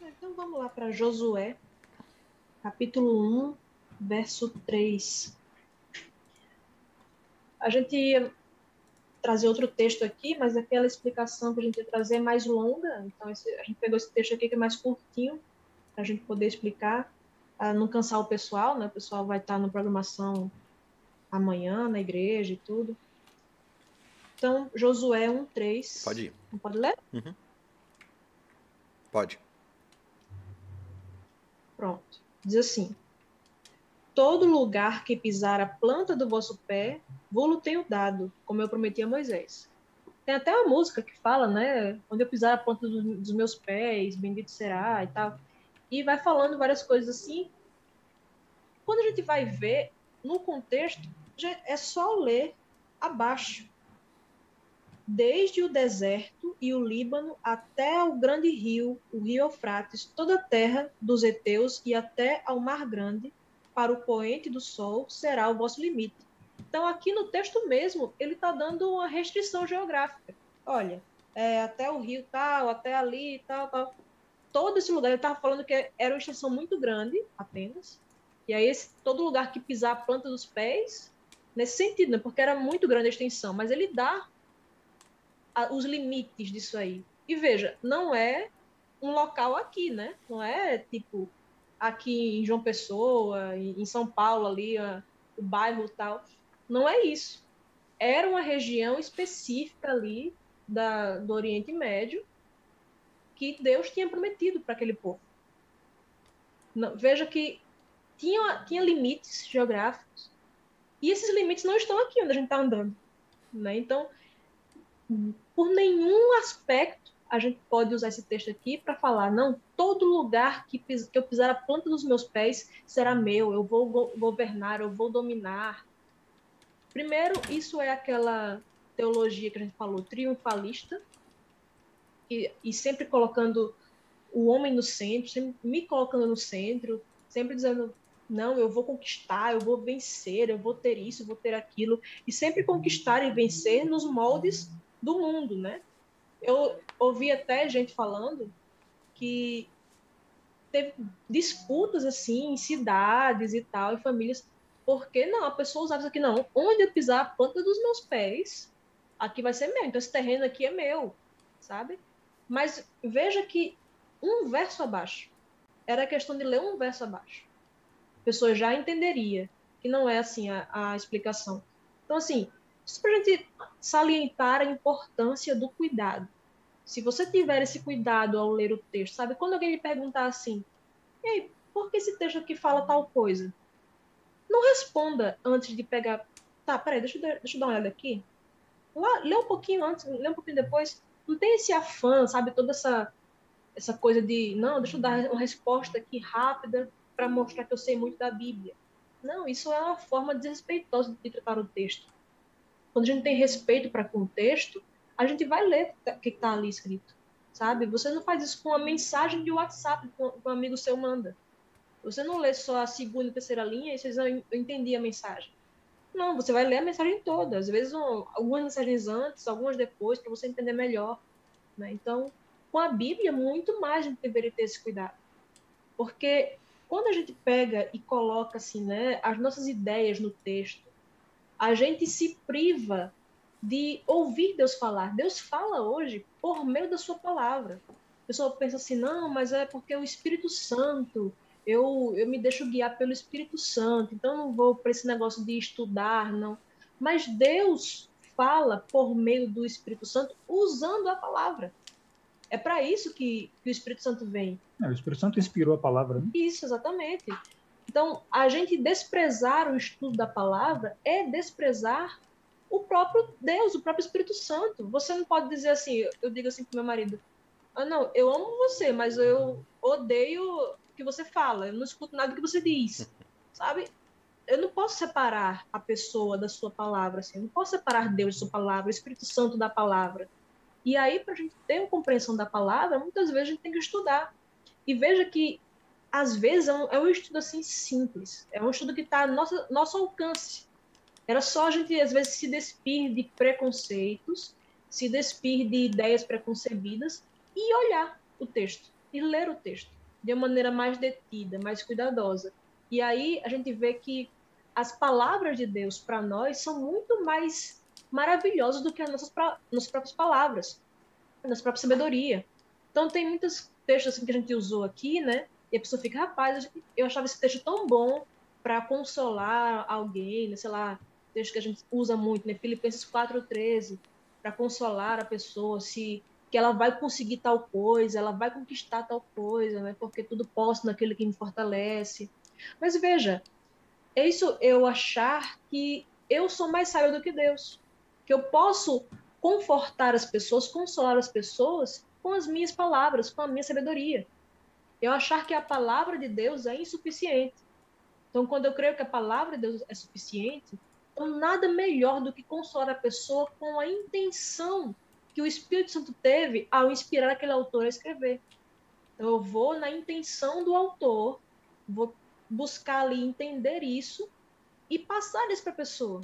Então vamos lá para Josué, capítulo 1, verso 3. A gente ia trazer outro texto aqui, mas aquela explicação que a gente ia trazer é mais longa. Então esse, a gente pegou esse texto aqui que é mais curtinho, para a gente poder explicar, não cansar o pessoal, né? O pessoal vai estar na programação amanhã na igreja e tudo. Então, Josué 1,3.
Pode ir.
Não pode ler?
Uhum. Pode.
Pronto. Diz assim: Todo lugar que pisar a planta do vosso pé, vou-lo tenho dado, como eu prometi a Moisés. Tem até uma música que fala, né? Onde eu pisar a planta do, dos meus pés, bendito será e tal. E vai falando várias coisas assim. Quando a gente vai ver, no contexto, é só ler abaixo desde o deserto e o Líbano até o grande rio, o rio Eufrates, toda a terra dos heteus e até ao mar grande, para o poente do sol, será o vosso limite. Então, aqui no texto mesmo, ele está dando uma restrição geográfica. Olha, é, até o rio tal, até ali, tal, tal. Todo esse lugar, ele estava falando que era uma extensão muito grande, apenas. E aí, esse, todo lugar que pisar a planta dos pés, nesse sentido, né? porque era muito grande a extensão, mas ele dá os limites disso aí. E veja, não é um local aqui, né? Não é tipo aqui em João Pessoa, em São Paulo ali, o bairro tal. Não é isso. Era uma região específica ali da, do Oriente Médio que Deus tinha prometido para aquele povo. Não, veja que tinha, tinha limites geográficos e esses limites não estão aqui onde a gente está andando. Né? Então, por nenhum aspecto a gente pode usar esse texto aqui para falar, não, todo lugar que, que, eu pisar a planta dos meus pés será meu, eu vou go governar, eu vou dominar. Primeiro, isso é aquela teologia que a gente falou, triunfalista, e, e sempre colocando o homem no centro, sempre me colocando no centro, sempre dizendo, não, eu vou conquistar, eu vou vencer, eu vou ter isso, eu vou ter aquilo, e sempre conquistar e vencer nos moldes do mundo, né? Eu ouvi até gente falando que teve disputas assim em cidades e tal, em famílias, porque não, a pessoa usava isso aqui, não, onde eu pisar a planta dos meus pés, aqui vai ser meu, então esse terreno aqui é meu, sabe? Mas veja que um verso abaixo, era questão de ler um verso abaixo. A pessoa já entenderia que não é assim a, a explicação. Então, assim, isso para a gente salientar a importância do cuidado. Se você tiver esse cuidado ao ler o texto, sabe? Quando alguém lhe perguntar assim, ei, por que esse texto aqui fala tal coisa? Não responda antes de pegar. Tá, peraí, deixa eu, deixa eu dar uma olhada aqui. Lá, lê um pouquinho antes, lê um pouquinho depois. Não tem esse afã, sabe? Toda essa, essa coisa de, não, deixa eu dar uma resposta aqui rápida para mostrar que eu sei muito da Bíblia. Não, isso é uma forma desrespeitosa de tratar o texto quando a gente tem respeito para contexto, a gente vai ler o que está ali escrito, sabe? Você não faz isso com uma mensagem de WhatsApp que um amigo seu manda. Você não lê só a segunda e terceira linha e vocês não entendi a mensagem. Não, você vai ler a mensagem toda. Às vezes, um, algumas mensagens antes, algumas depois, para você entender melhor. Né? Então, com a Bíblia, muito mais a gente deveria ter esse cuidado. Porque quando a gente pega e coloca assim, né, as nossas ideias no texto, a gente se priva de ouvir Deus falar. Deus fala hoje por meio da sua palavra. A pessoa pensa assim, não, mas é porque o Espírito Santo, eu, eu me deixo guiar pelo Espírito Santo, então não vou para esse negócio de estudar, não. Mas Deus fala por meio do Espírito Santo usando a palavra. É para isso que, que, o Espírito Santo vem.
É, o Espírito Santo inspirou a palavra. Né?
Isso, exatamente. Então, a gente desprezar o estudo da palavra é desprezar o próprio Deus, o próprio Espírito Santo. Você não pode dizer assim, eu digo assim pro meu marido, ah, não, eu amo você, mas eu odeio o que você fala, eu não escuto nada do que você diz, <laughs> sabe? Eu não posso separar a pessoa da sua palavra, assim, eu não posso separar Deus da sua palavra, o Espírito Santo da palavra. E aí, para a gente ter uma compreensão da palavra, muitas vezes a gente tem que estudar. E veja que, às vezes, é um, é um estudo assim simples, é um estudo que está nosso, nosso alcance. Era só a gente, às vezes, se despir de preconceitos, se despir de ideias preconcebidas e olhar o texto, e ler o texto de uma maneira mais detida, mais cuidadosa. E aí a gente vê que as palavras de Deus para nós são muito mais maravilhosas do que as nossas, nossas próprias palavras, a nossa própria sabedoria. Então tem muitos textos assim, que a gente usou aqui, né? E a pessoa fica, rapaz, eu achava esse texto tão bom para consolar alguém, né? sei lá, texto que a gente usa muito, né? Filipenses 4:13, para consolar a pessoa se que ela vai conseguir tal coisa, ela vai conquistar tal coisa, né? Porque tudo posso naquele que me fortalece. Mas veja, é isso eu achar que eu sou mais sábio do que Deus, que eu posso confortar as pessoas, consolar as pessoas com as minhas palavras, com a minha sabedoria. Eu achar que a palavra de Deus é insuficiente. Então, quando eu creio que a palavra de Deus é suficiente, então, nada melhor do que consolar a pessoa com a intenção que o Espírito Santo teve ao inspirar aquele autor a escrever. Então, eu vou na intenção do autor, vou buscar ali entender isso e passar isso para a pessoa.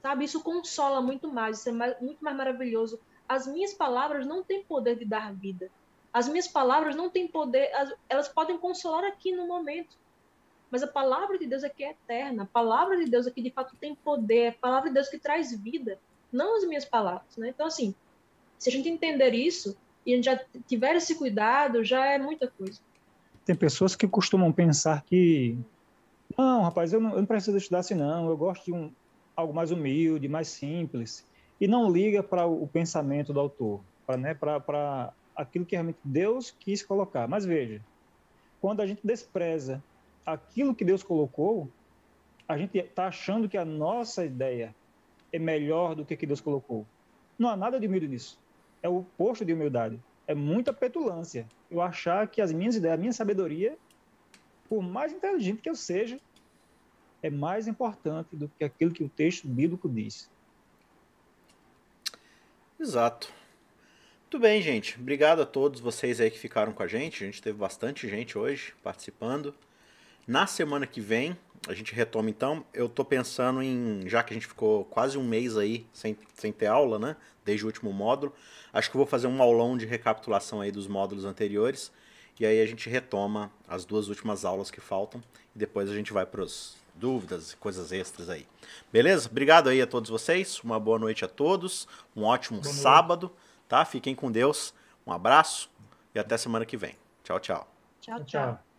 Sabe? Isso consola muito mais, isso é mais, muito mais maravilhoso. As minhas palavras não têm poder de dar vida. As minhas palavras não têm poder, elas podem consolar aqui no momento, mas a palavra de Deus aqui é eterna. A palavra de Deus aqui de fato tem poder. A palavra de Deus que traz vida, não as minhas palavras. Né? Então, assim, se a gente entender isso e a gente já tiver esse cuidado, já é muita coisa.
Tem pessoas que costumam pensar que não, rapaz, eu não, eu não preciso estudar assim, não. Eu gosto de um, algo mais humilde, mais simples. E não liga para o, pensamento do autor, para né, aquilo que realmente Deus quis colocar. Mas veja, quando a gente despreza aquilo que Deus colocou, a gente está achando que a nossa ideia é melhor do que que Deus colocou. Não há nada de humilde nisso. É o oposto de humildade. É muita petulância. Eu achar que as minhas ideias, a minha sabedoria, por mais inteligente que eu seja, é mais importante do que aquilo que o texto bíblico diz.
Exato. Muito bem, gente. Obrigado a todos vocês aí que ficaram com a gente. A gente teve bastante gente hoje participando. Na semana que vem, a gente retoma então. Eu tô pensando em, já que a gente ficou quase um mês aí sem, sem ter aula, né? Desde o último módulo, acho que eu vou fazer um aulão de recapitulação aí dos módulos anteriores. E aí a gente retoma as duas últimas aulas que faltam. E depois a gente vai para as dúvidas e coisas extras aí. Beleza? Obrigado aí a todos vocês. Uma boa noite a todos. Um ótimo sábado. Tá? Fiquem com Deus. Um abraço e até semana que vem. Tchau, tchau.
Tchau, tchau.